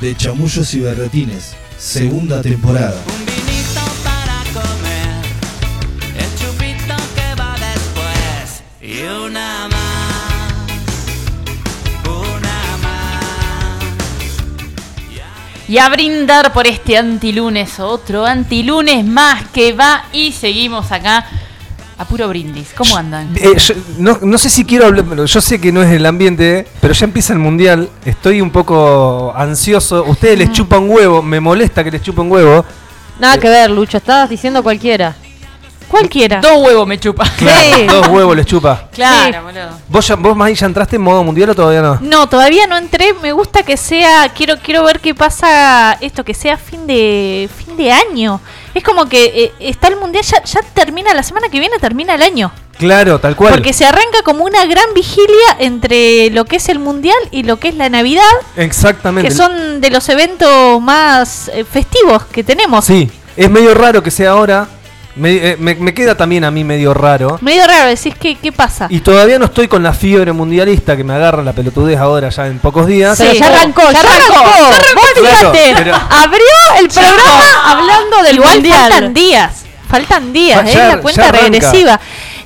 de Chamullos y Berretines, segunda temporada. Y a brindar por este antilunes, otro antilunes más que va y seguimos acá a puro brindis. ¿Cómo andan? Eh, yo no, no sé si quiero hablar, pero yo sé que no es el ambiente, pero ya empieza el mundial. Estoy un poco ansioso. Ustedes les chupan huevo, me molesta que les chupen huevo. Nada que ver, Lucho, estabas diciendo cualquiera. Cualquiera. Dos huevos me chupa. Sí. Dos huevos les chupa. Claro, boludo. ¿Vos, ya, ¿Vos, Maggie, ya entraste en modo mundial o todavía no? No, todavía no entré. Me gusta que sea. Quiero, quiero ver qué pasa esto, que sea fin de fin de año. Es como que eh, está el mundial, ya, ya termina la semana que viene, termina el año. Claro, tal cual. Porque se arranca como una gran vigilia entre lo que es el mundial y lo que es la Navidad, Exactamente. que son de los eventos más eh, festivos que tenemos. Sí, es medio raro que sea ahora. Me, eh, me- me queda también a mí medio raro. Medio raro, decís, ¿qué, qué pasa? Y todavía no estoy con la fiebre mundialista que me agarra la pelotudez ahora ya en pocos días. Pero ya arrancó, ya arrancó. Vos Claro, fíjate, pero- abrió el programa hablando del Igual mundial. faltan días, faltan días, es ya- la ya cuenta regresiva.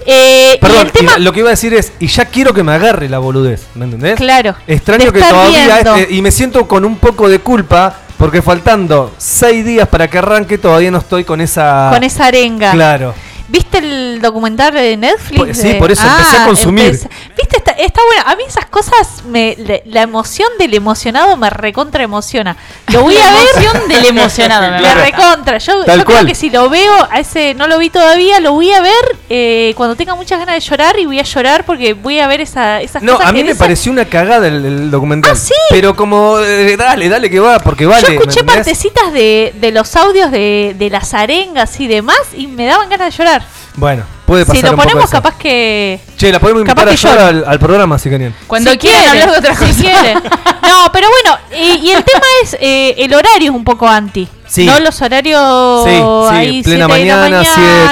Eh, y Perdón, el tema, y lo que iba a decir es, y ya quiero que me agarre la boludez, ¿me entendés? claro, Extraño que todavía, eh, y me siento con un poco de culpa, porque faltando seis días para que arranque, todavía no estoy con esa... con esa arenga. Claro. ¿Viste el documental de Netflix? Por- sí, por eso empecé a consumir. empecé- ¿Viste? Está, está bueno. A mí esas cosas, me, le- la emoción del emocionado me recontra emociona. Lo voy a La ver. emoción del emocionado, me La recontra. Yo, yo creo que si lo veo, a ese no lo vi todavía, lo voy a ver eh, cuando tenga muchas ganas de llorar y voy a llorar porque voy a ver esa, esas No, cosas a que mí me dicen. pareció una cagada el, el documental. Ah, ¿sí? Pero como, eh, dale, dale que va, porque vale. Yo ¿me escuché partecitas de, de los audios de, de las arengas y demás y me daban ganas de llorar. Bueno, puede pasar Si lo un poco ponemos, eso. capaz que. Che, la podemos capaz invitar a llorar al, al programa si querían. Cuando Si quieran hablar de otra si cosa. quiere. No, pero bueno, y, y el tema es, eh, el horario es un poco anti. Sí. ¿No? Los horarios Sí, sí, ahí, plena siete de la mañana,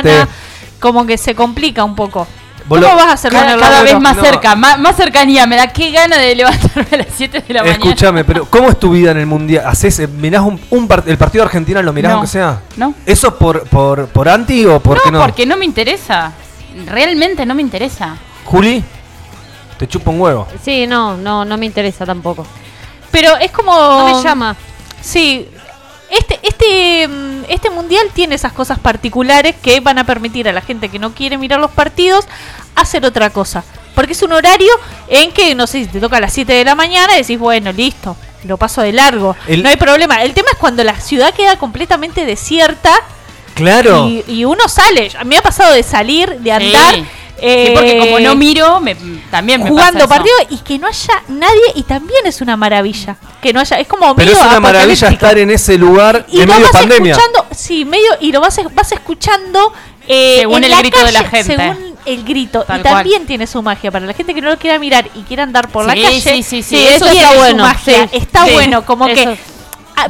siete. Como que se complica un poco. ¿Cómo lo- vas a hacer Cada, cada vez más No. cerca, más, más cercanía. Me da qué gana de levantarme a las 7 de la mañana. Escúchame, pero ¿cómo es tu vida en el mundial? ¿Haces, eh, mirás un, un part- el partido de Argentina, lo mirás No. aunque sea? No. ¿Eso por, por, por anti o por qué no, no? porque no me interesa. Realmente no me interesa. Juli, te chupa un huevo. Sí, no, no, no me interesa tampoco. Pero es como. No me llama. Sí. Este, este, mm, este mundial tiene esas cosas particulares que van a permitir a la gente que no quiere mirar los partidos hacer otra cosa. Porque es un horario en que, no sé, si te toca a las 7 de la mañana y decís, bueno, listo, lo paso de largo. El- No hay problema. El tema es cuando la ciudad queda completamente desierta Claro. y, y uno sale. A mí me ha pasado de salir, de andar. Sí. Eh, Sí, porque como no miro, me, también me jugando pasa eso. partidos y que no haya nadie y también es una maravilla que no haya es como Pero medio es una maravilla estar en ese lugar y en lo medio vas pandemia. escuchando sí medio y lo vas vas escuchando eh, Según el grito de la gente. según el grito Tal y cual. también tiene su magia para la gente que no lo quiera mirar y quiera andar por la calle sí, sí, sí, eso eso está su bueno, magia sí. está Sí, bueno como que eso.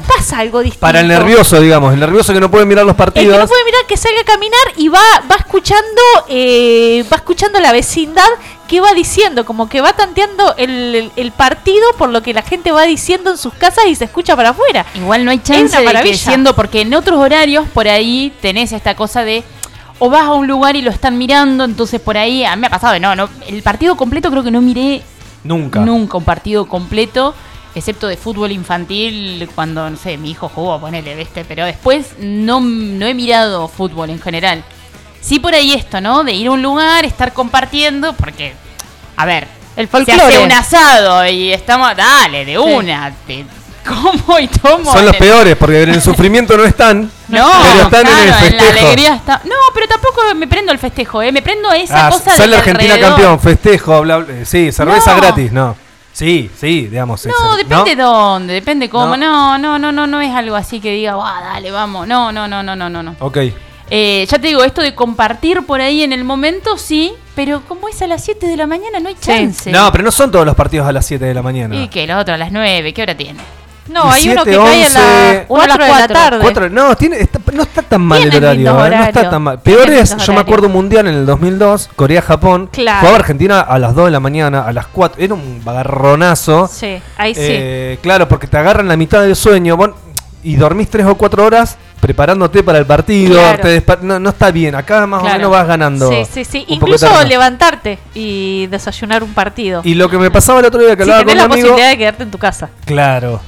Pasa algo distinto Para el nervioso, digamos, el nervioso que no puede mirar los el que partidos. no puede mirar que salga a caminar y va va escuchando eh, va escuchando la vecindad que va diciendo como que va tanteando el, el- el partido por lo que la gente va diciendo en sus casas y se escucha para afuera Igual no hay chance de que siendo, porque en otros horarios por ahí tenés esta cosa de o vas a un lugar y lo están mirando, entonces por ahí, a mí me ha pasado no, no, el partido completo creo que no miré Nunca. nunca un partido completo, excepto de fútbol infantil, cuando, no sé, mi hijo jugó, ponele, ¿viste? Pero después no, no he mirado fútbol en general. Sí por ahí esto, ¿no? De ir a un lugar, estar compartiendo, porque, a ver, El se folclore. hace un asado y estamos, dale, de una, te como y tomo. Son los peores, porque en el sufrimiento no están. No, pero están en el festejo. la alegría está. No, pero tampoco me prendo el festejo, ¿eh? Me prendo esa Ah, cosa sale de Argentina alrededor. campeón, festejo, bla, bla, sí, cerveza No. gratis, no. Sí, sí, digamos. No, eso, depende de dónde, depende cómo. No. No, no, no, no, no es algo así que diga, "Buah, dale, vamos. No, no, no, no, no, no, no. Ok. Eh, ya te digo, esto de compartir por ahí en el momento, sí, pero como es a las 7 de la mañana, no hay chance. No, pero no son todos los partidos a las 7 de la mañana. ¿Y qué? Los otros a las 9, ¿qué hora tiene? No, hay uno que cae a las Uno a las 4 de la tarde. Cuatro- no, tiene, está- no está tan mal el horario. eh, No está tan mal. Peor es, yo me acuerdo un mundial en el 2002, Corea-Japón. Claro. Jugaba Argentina a las 2 de la mañana, a las 4. Era un bagarronazo. Sí, ahí sí. Eh, claro, porque te agarran la mitad del sueño vos- y dormís 3 o 4 horas preparándote para el partido. Claro. te no, no está bien. Acá más Claro. o menos vas ganando. Sí, sí, sí. Incluso levantarte y desayunar un partido. Y lo que me pasaba el otro día que si hablaba tenés con la un amigo. posibilidad de quedarte en tu casa. Claro.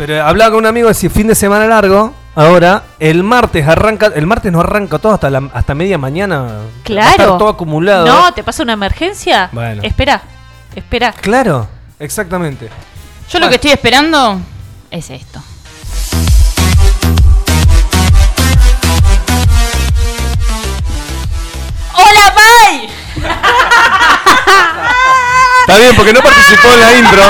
Pero hablaba con un amigo de si fin de semana largo. Ahora, el martes arranca. El martes no arranca todo hasta, la, hasta media mañana. Va a Claro. estar todo acumulado. No, ¿te pasa una emergencia? Bueno. Espera, espera. Claro, exactamente. Yo lo que estoy esperando es esto. ¡Hola, Pai! Está bien, porque no participó en la intro.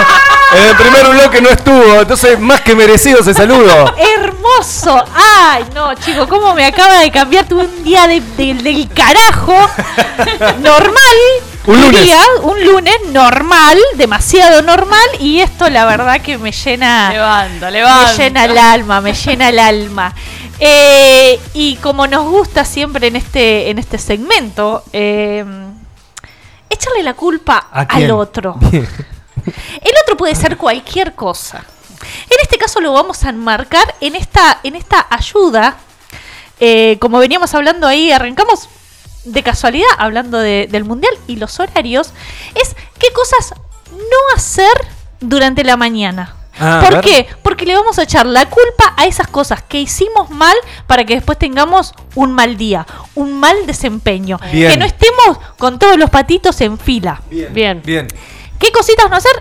En el primer bloque no estuvo. Entonces, más que merecido ese saludo. ¡Hermoso! ¡Ay, no, chico! ¿Cómo me acaba de cambiar tu un día de- de- del carajo? Normal. Un lunes. diría, un lunes normal, demasiado normal. Y esto, la verdad, que me llena. Levanta, levanta. Me llena el alma, me llena el alma. Eh, y como nos gusta siempre en este, en este segmento, eh, echarle la culpa ¿A al otro. Bien. El otro puede ser cualquier cosa. En este caso lo vamos a enmarcar en esta, en esta ayuda. Eh, como veníamos hablando ahí, arrancamos de casualidad hablando de- del mundial y los horarios. Es qué cosas no hacer durante la mañana. Ah, ¿Por qué? Porque le vamos a echar la culpa a esas cosas que hicimos mal para que después tengamos un mal día, un mal desempeño. Bien. Que no estemos con todos los patitos en fila. Bien. Bien. ¿Qué cositas no hacer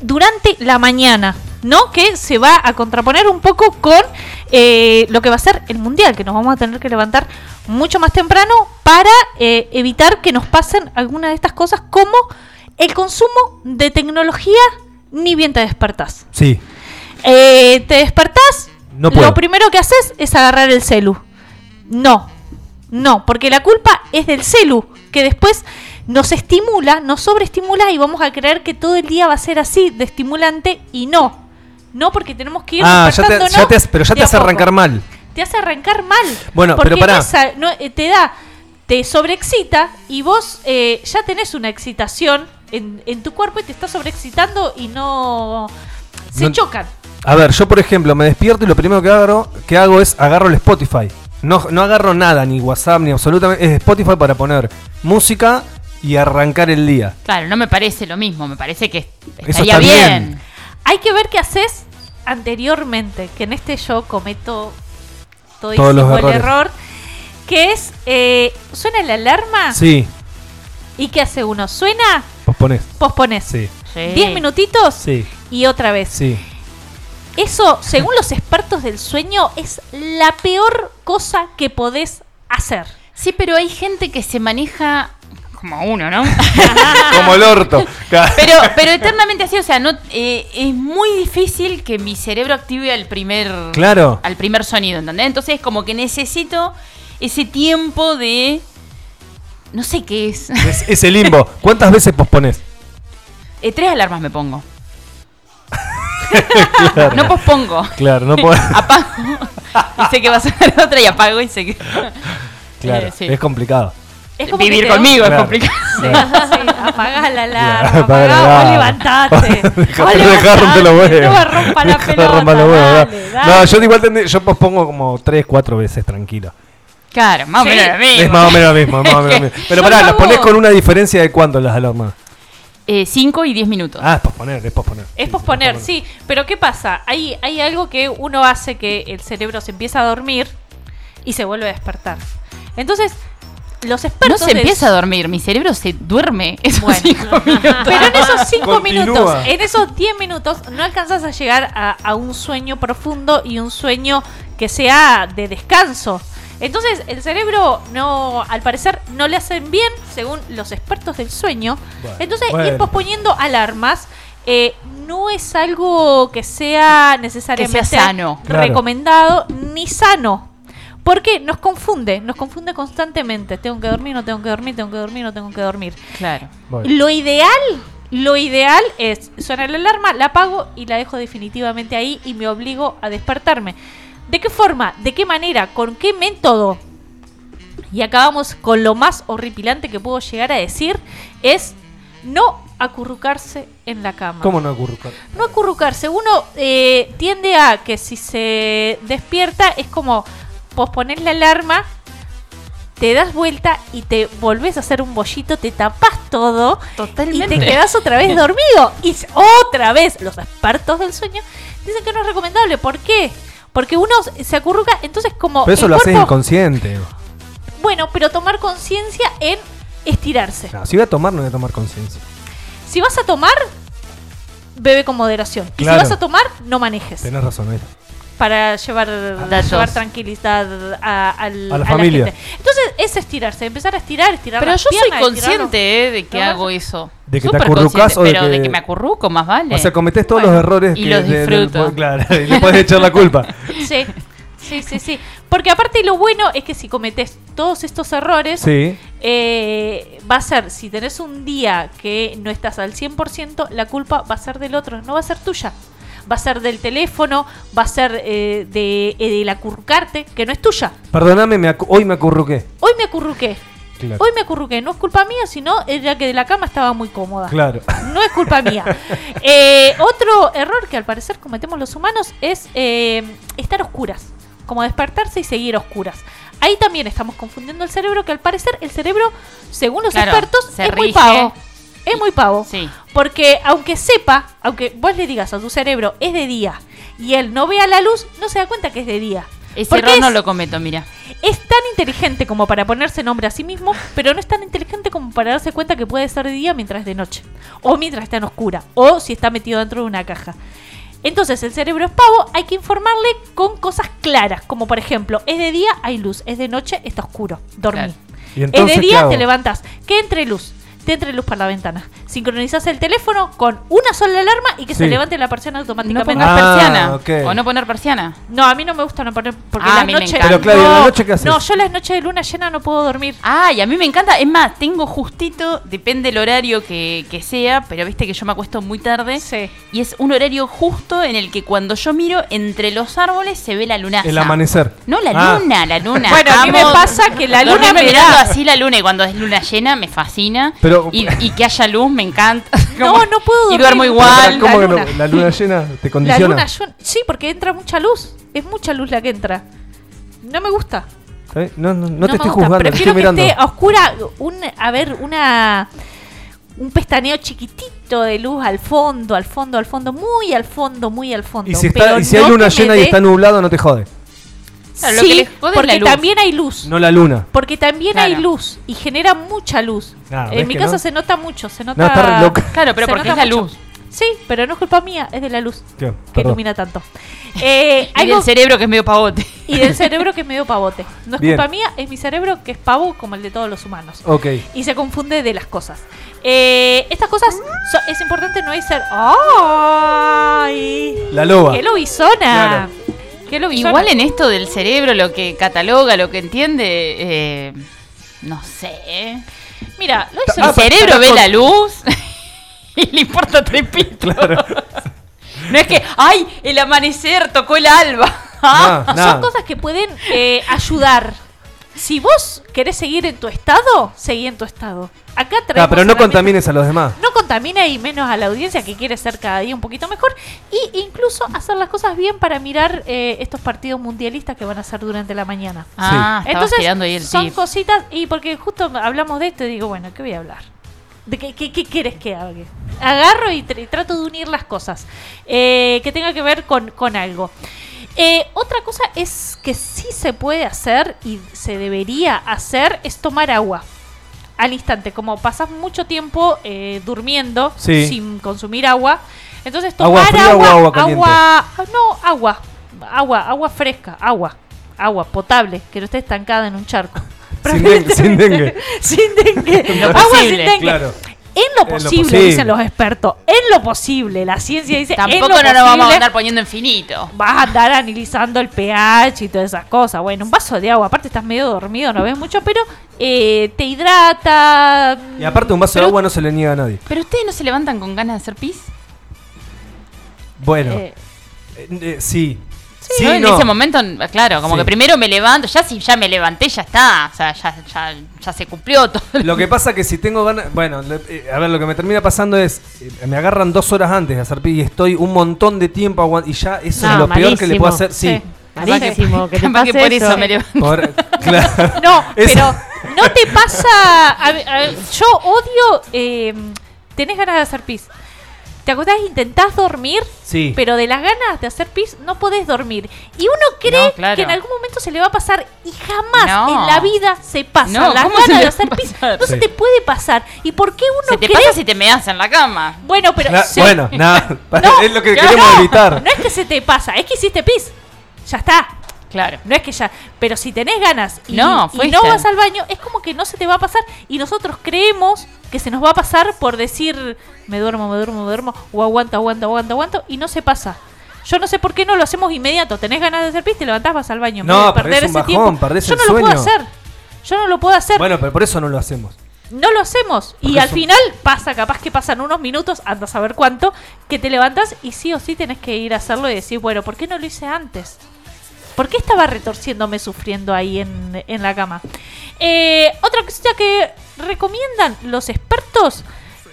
durante la mañana? ¿No? Que se va a contraponer un poco con eh, lo que va a ser el mundial, que nos vamos a tener que levantar mucho más temprano para eh, evitar que nos pasen algunas de estas cosas, como el consumo de tecnología, ni bien te despertás. Sí. Eh, te despertás, No lo primero que haces es agarrar el celu. No, no, porque la culpa es del celu, que después nos estimula, nos sobreestimula y vamos a creer que todo el día va a ser así, de estimulante, y no. No, porque tenemos que ir Ah, ya te, ya te- pero ya te hace arrancar mal. Te hace arrancar mal. Bueno, porque pero pará. no es a- no, eh, te da, te sobreexcita y vos eh, ya tenés una excitación en, en tu cuerpo y te está sobreexcitando y no... Se No- chocan. A ver, yo por ejemplo me despierto y lo primero que hago, que hago es agarro el Spotify. No, no agarro nada, ni WhatsApp, ni absolutamente. Es Spotify para poner música y arrancar el día. Claro, no me parece lo mismo, me parece que Eso estaría está bien. bien. Hay que ver qué haces anteriormente, que en este yo cometo todo Todos los el errores. error, que es, eh, suena la alarma Sí, y ¿qué hace uno? ¿Suena? pospones. Pospones. Sí, Sí. 10 minutitos sí, y otra vez. sí. Eso, según los expertos del sueño, es la peor cosa que podés hacer. Sí, pero hay gente que se maneja como uno, ¿no? Como el orto. pero, pero eternamente así, o sea, no eh, es muy difícil que mi cerebro active al primer Claro. al primer sonido, ¿entendés? Entonces como que necesito ese tiempo de no sé qué es. Es, ese limbo. ¿Cuántas veces pospones? Eh, tres alarmas me pongo. Claro. No pospongo. Claro, no puedo. Apago y sé que va a ser otra y apago y sé que Claro, Eh, sí. es complicado. Es como vivir conmigo Claro. es complicado. Sí, sí, apagá la alarma, Claro, apaga la apagá, alarma. vos levantate. Deja- Vos deja romper los levantate, huevos. No me rompa la pelota. los huevos, no. dale. No, yo igual tendré- yo pospongo como 3, 4 veces tranquilo. Claro, más o menos lo mismo. Es más o menos lo mismo, más o menos lo mismo. Pero pará, las pones hago- con una diferencia de cuánto las alarmas. Eh, cinco y diez minutos. Ah, es posponer, es posponer. Es Sí, posponer, sí. Pero ¿qué pasa? Hay, hay algo que uno hace que el cerebro se empieza a dormir y se vuelve a despertar. Entonces, los no se empieza a dormir, mi cerebro se duerme esos Bueno. cinco minutos. Pero en esos 5 Continúa. minutos, en esos 10 minutos, no alcanzas a llegar a, a un sueño profundo y un sueño que sea de descanso. Entonces, el cerebro no, al parecer, no le hacen bien, según los expertos del sueño. Bueno, Entonces, ir posponiendo alarmas eh, no es algo que sea necesariamente sano. Claro. recomendado ni sano. Porque nos confunde, nos confunde constantemente. Tengo que dormir, no tengo que dormir, tengo que dormir, no tengo que dormir. Claro. Bueno. Lo ideal, Lo ideal es, suena la alarma, la apago y la dejo definitivamente ahí y me obligo a despertarme. ¿De qué forma? ¿De qué manera? ¿Con qué método? Y acabamos con lo más horripilante que puedo llegar a decir, es no acurrucarse en la cama. ¿Cómo no acurrucar? No acurrucarse. Uno eh, tiende a que si se despierta es como posponer la alarma, te das vuelta y te volvés a hacer un bollito, te tapas todo Totalmente. y te quedas otra vez dormido. Y otra vez, los expertos del sueño dicen que no es recomendable. ¿Por qué? Porque uno se acurruca, entonces como... Pero eso el lo haces inconsciente. Bueno, pero tomar conciencia en estirarse. No, si voy a tomar, no voy a tomar conciencia. Si vas a tomar, bebe con moderación. Y si vas a tomar, no manejes. Tenés razón, ahí. Para llevar, llevar tranquilidad a, al- A la familia. gente. Entonces es estirarse, empezar a estirar, estirar Pero las yo soy consciente eh, de que hago eso. ¿De que te Súper consciente, o de pero de que- me acurruco, más vale. O sea, cometés todos Bueno, los errores y que los del- disfruto. claro, y le puedes echar la culpa. Sí, sí, sí, sí. Porque aparte lo bueno es que si cometes todos estos errores, Sí. eh, va a ser, si tenés un día que no estás al 100%, la culpa va a ser del otro, no va a ser tuya. Va a ser del teléfono, va a ser eh, de, eh, del acurrucarte, que no es tuya. Perdóname, me acu- hoy me acurruqué. Hoy me acurruqué. Claro. Hoy me acurruqué. No es culpa mía, sino ella que de la cama estaba muy cómoda. Claro. No es culpa mía. Eh, otro error que al parecer cometemos los humanos es eh, estar a oscuras. Como despertarse y seguir a oscuras. Ahí también estamos confundiendo el cerebro, que al parecer el cerebro, según los Claro, expertos, se es muy pavo. Es muy pavo. Sí. Porque aunque sepa, aunque vos le digas a tu cerebro es de día y él no vea la luz, no se da cuenta que es de día. Ese Porque error no es- lo cometo, mira. es tan inteligente como para ponerse nombre a sí mismo, pero no es tan inteligente como para darse cuenta que puede ser de día mientras es de noche, o mientras está en oscura, o si está metido dentro de una caja. Entonces el cerebro es pavo, hay que informarle con cosas claras, como por ejemplo, es de día, hay luz, es de noche, está oscuro, dormí. Claro. ¿Y Es entonces de qué día, te levantas, que entre luz, te entre luz por la ventana. Sincronizas el teléfono con una sola alarma y que se levante la persiana No automáticamente. poner Ah, persiana. O no poner persiana. No, a mí no me gusta no poner porque Ah, las noches. Pero, no, ¿la noche qué haces? No, yo las noches de luna llena no puedo dormir. Ah, y a mí me encanta. Es más, tengo justito, depende del horario que, que sea, pero viste que yo me acuesto muy tarde. Sí. Y es un horario justo en el que cuando yo miro entre los árboles se ve la lunaza. El amanecer. No, la Ah. luna, la luna. Bueno, a mí me pasa que la luna me da- así la luna y cuando es luna llena me fascina. Pero- y, y que haya luz me encanta. No, no puedo Y dormir. duermo Pero, igual. ¿Cómo la que no? luna. La luna llena te La condiciona. luna sí, porque entra mucha luz. Es mucha luz la que entra. No me gusta. ¿Eh? No, no, no te estoy gusta. juzgando, Prefiero estoy que mirando. esté a oscura, un, a ver, una un pestaneo chiquitito de luz al fondo, al fondo, al fondo, muy al fondo, muy al fondo. Y si, Pero y hay luna llena y está nublado, no te jode. Claro, lo sí, que les jode es porque la luz. también hay luz. No la luna. Porque también Claro. hay luz y genera mucha luz. Ah, ¿ves en mi casa no? se nota mucho, se nota. No, está re loca. Claro, pero se porque es la mucho. luz. Sí, pero no es culpa mía, es de la luz ¿Qué? que Perdón. ilumina tanto. Eh, Y algo- del cerebro que es medio pavote. y del cerebro que es medio pavote. No es Bien. culpa mía, es mi cerebro que es pavo como el de todos los humanos. Ok. Y se confunde de las cosas. Eh, estas cosas so- es importante no ser. ¡Ay! La loba. ¡Qué lobizona! Claro. Igual en esto del cerebro, lo que cataloga, lo que entiende, eh, no sé. Mira, lo hizo Mi Ah, pa- cerebro ve con- la luz y le importa tres pitos. Claro. No es que, ay, el amanecer tocó el alba. No, Son cosas que pueden eh, ayudar. Si vos querés seguir en tu estado, seguí en tu estado. Acá Ah, traemos pero no contamines a los demás. No contamina y menos a la audiencia que quiere ser cada día un poquito mejor. Y incluso hacer las cosas bien para mirar eh, estos partidos mundialistas que van a ser durante la mañana. Ah, estabas Entonces, ahí el son tip. cositas. Y porque justo hablamos de esto, digo, bueno, ¿qué voy a hablar? ¿De qué, qué, qué quieres que haga? Agarro y, tr- y trato de unir las cosas eh, que tenga que ver con, con algo. Eh, otra cosa es que sí se puede hacer y se debería hacer es tomar agua al instante. Como pasas mucho tiempo eh, durmiendo Sí. sin consumir agua, entonces ¿Agua tomar fría o agua, agua caliente? agua- no, agua, agua, agua fresca, agua, agua potable, que no esté estancada en un charco. Sin dengue, sin dengue. sin dengue. Agua sin dengue. Claro. En lo En lo posible, posible. dicen los expertos, en lo posible, la ciencia dice, en Tampoco lo no nos vamos a posible, andar poniendo infinito. vas a andar analizando el pH y todas esas cosas. Bueno, un vaso de agua, aparte estás medio dormido, no ves mucho, pero eh, te hidrata. Y aparte un vaso Pero- de agua no se le niega a nadie. ¿Pero ustedes no se levantan con ganas de hacer pis? Bueno, Eh, eh, eh, sí. Sí, Sí, en no. ese momento, claro, como Sí. que primero me levanto, ya si ya me levanté, ya está, o sea, ya, ya, ya se cumplió todo. Lo que pasa que si tengo ganas. Bueno, le- eh, a ver, lo que me termina pasando es. eh, me agarran dos horas antes de hacer pis y estoy un montón de tiempo aguant- Y ya eso No, es lo peor que le puedo hacer. Sí. Sí. Malísimo, que te por eso, eso. me levanto. Por- claro. No, pero no te pasa. a ver, a ver, yo odio. eh, tenés ganas de hacer pis. Te acostás e intentás dormir, Sí. pero de las ganas de hacer pis no podés dormir. Y uno cree No, claro. que en algún momento se le va a pasar y jamás No. en la vida se pasa. No, las ¿cómo se ganas de hacer pis no se te puede pasar. ¿Y por qué uno Se te cree? pasa si te meas en la cama. Bueno, pero Cla- sí. Bueno, nada. No, es lo que claro, queremos no, evitar. No es que se te pasa, es que hiciste pis. Ya está. Claro. No es que ya, pero si tenés ganas y No, y no vas al baño, es como que no se te va a pasar y nosotros creemos que se nos va a pasar por decir me duermo, me duermo, me duermo o aguanto, aguanto, aguanto, aguanto y no se pasa. Yo no sé por qué no lo hacemos inmediato. Tenés ganas de hacer pis, te levantás, vas al baño. No, vez de perdés un bajón, tiempo. perdés Yo el no lo puedo hacer. Yo no lo puedo hacer. Bueno, pero por eso no lo hacemos. No lo hacemos. Y al final pasa, capaz que pasan unos minutos, anda a saber cuánto, que te levantas y sí o sí tenés que ir a hacerlo y decir, bueno, ¿por qué no lo hice antes? ¿Por qué estaba retorciéndome sufriendo ahí en, en la cama? Eh, otra cosita que recomiendan los expertos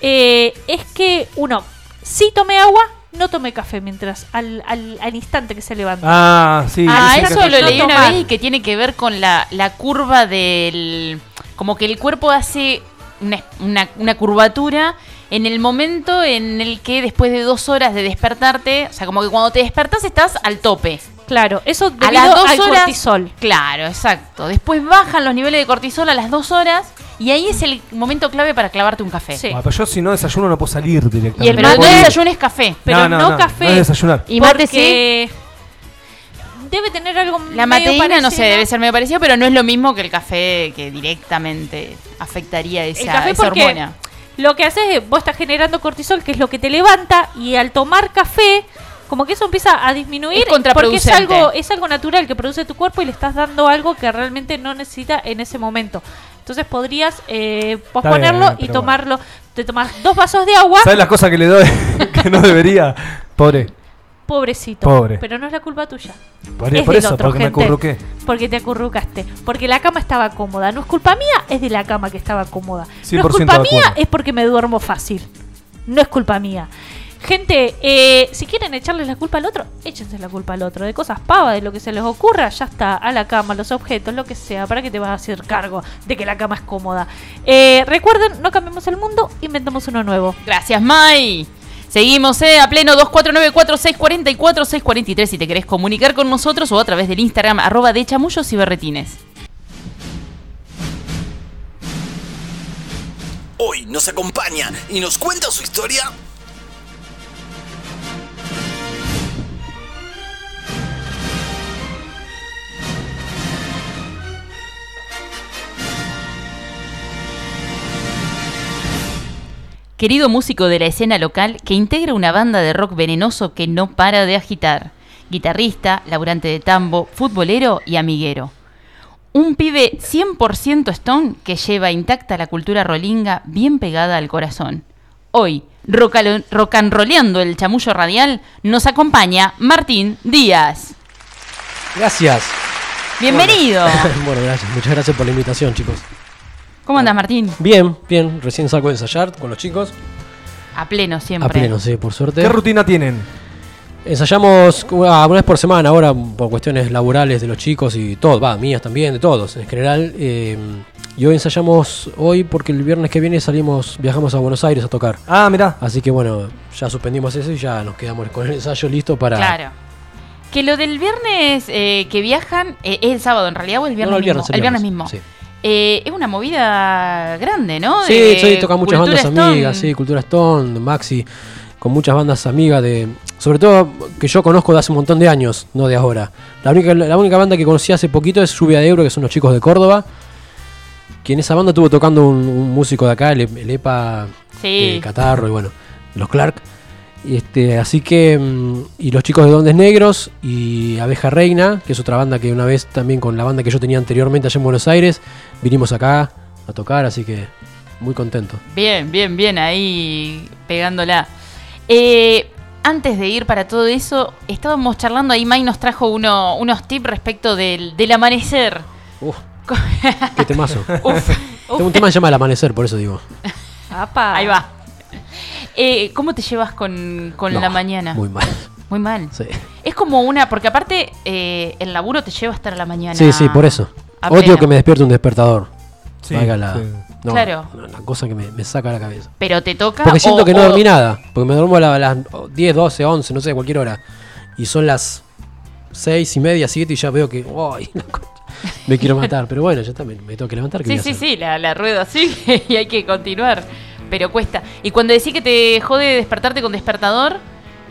eh, es que uno, si tome agua, no tome café mientras al, al, al instante que se levanta. Ah, sí. Ah, eso lo leí una vez y que tiene que ver con la, la curva del... Como que el cuerpo hace una, una- una curvatura en el momento en el que después de dos horas de despertarte, o sea, como que cuando te despertás estás al tope. Claro, eso A las dos al horas... cortisol. Claro, exacto. Después bajan los niveles de cortisol a las dos horas y ahí es el momento clave para clavarte un café. Sí. Ah, pero yo si no desayuno no puedo salir directamente. Y el No no ir. desayunes café. pero no café. No es desayunar. Y mate sí. debe tener algo La medio mateína, no sé, debe ser medio parecido, pero no es lo mismo que el café que directamente afectaría esa, el café esa porque hormona. lo que haces es vos estás generando cortisol que es lo que te levanta y al tomar café como que eso empieza a disminuir Es porque es algo es algo natural que produce tu cuerpo y le estás dando algo que realmente no necesita en ese momento entonces podrías eh, posponerlo bien, y tomarlo te tomas dos vasos de agua ¿Sabes las cosas que le doy que no debería? Pobre. pobrecito Pobre. pero no es la culpa tuya Por, Es por del eso, otro, porque me acurruqué. Porque te acurrucaste. Porque la cama estaba cómoda. No es culpa mía, es de la cama que estaba cómoda. No es 100% culpa mía, es porque me duermo fácil. No es culpa mía. Gente, eh, si quieren echarles la culpa al otro, échense la culpa al otro. De cosas pavas, de lo que se les ocurra, ya está. A la cama, los objetos, lo que sea. ¿Para que te vas a hacer cargo de que la cama es cómoda? Eh, recuerden, no cambiemos el mundo, inventemos uno nuevo. Gracias, Mai. Seguimos eh, a pleno 2494-644-643 si te querés comunicar con nosotros o a través del Instagram arroba de chamullos y berretines. Hoy nos acompaña y nos cuenta su historia. Querido músico de la escena local que integra una banda de rock venenoso que no para de agitar. Guitarrista, laburante de tambo, futbolero y amiguero. Un pibe 100% stone que lleva intacta la cultura rolinga bien pegada al corazón. Hoy, rocanroleando el chamullo radial, nos acompaña Martín Díaz. Gracias. Bienvenido. bueno, gracias. Muchas gracias por la invitación, chicos. ¿Cómo andas, Martín? Bien, bien. Recién salgo de ensayar con los chicos. A pleno siempre. A pleno, sí, por suerte. ¿Qué rutina tienen? Ensayamos ah, una vez por semana, ahora por cuestiones laborales de los chicos y todo, va, mías también, de todos en general. eh, y hoy ensayamos hoy porque el viernes que viene salimos, viajamos a Buenos Aires a tocar. Ah, mirá. Así que bueno, ya suspendimos eso y ya nos quedamos con el ensayo listo para. Claro. Que lo del viernes eh, que viajan, eh, ¿es el sábado en realidad o el viernes no, el mismo? viernes, el el viernes viernes, mismo. sí. Eh, es una movida grande, ¿no? Sí, De sí, tocan muchas bandas stone. amigas, sí, Cultura Stone, Maxi, con muchas bandas amigas de. Sobre todo que yo conozco de hace un montón de años, no de ahora. La única, la única banda que conocí hace poquito es Lluvia de Euro, que son los chicos de Córdoba. que en esa banda estuvo tocando un, un músico de acá, el, el EPA Sí. eh, Catarro y bueno, los Clark. Y Este, así que, mm, y los chicos de Dondes Negros y Abeja Reina, que es otra banda que una vez también con la banda que yo tenía anteriormente allá en Buenos Aires, vinimos acá a tocar, así que muy contento. Bien, bien, bien, ahí pegándola. Eh, antes de ir para todo eso, estábamos charlando, ahí Mai nos trajo uno, unos tips respecto del, del amanecer. Uf, qué temazo. Uf, Tengo un tema que se llama El Amanecer, por eso digo. Apa. ahí va. Eh, ¿Cómo te llevas con, con No, la mañana? Muy mal. Muy mal. Sí, Es como una, porque aparte eh, el laburo te lleva a estar a la mañana. sí, sí, por eso. Odio pleno. que me despierte un despertador. Sí, la- sí. no, Claro. Una cosa que me, me saca la cabeza. Pero te toca. Porque siento o- que no o- dormí nada. Porque me duermo a la- a las 10, 12, 11, no sé, cualquier hora. Y son las 6 y media, 7 y ya veo que. ¡ay, la concha! me quiero matar. Pero bueno, ya también me tengo que levantar. ¿qué Sí, sí, hacer? sí, la, la rueda sigue y hay que continuar. Pero cuesta. Y cuando decís que te jode despertarte con despertador,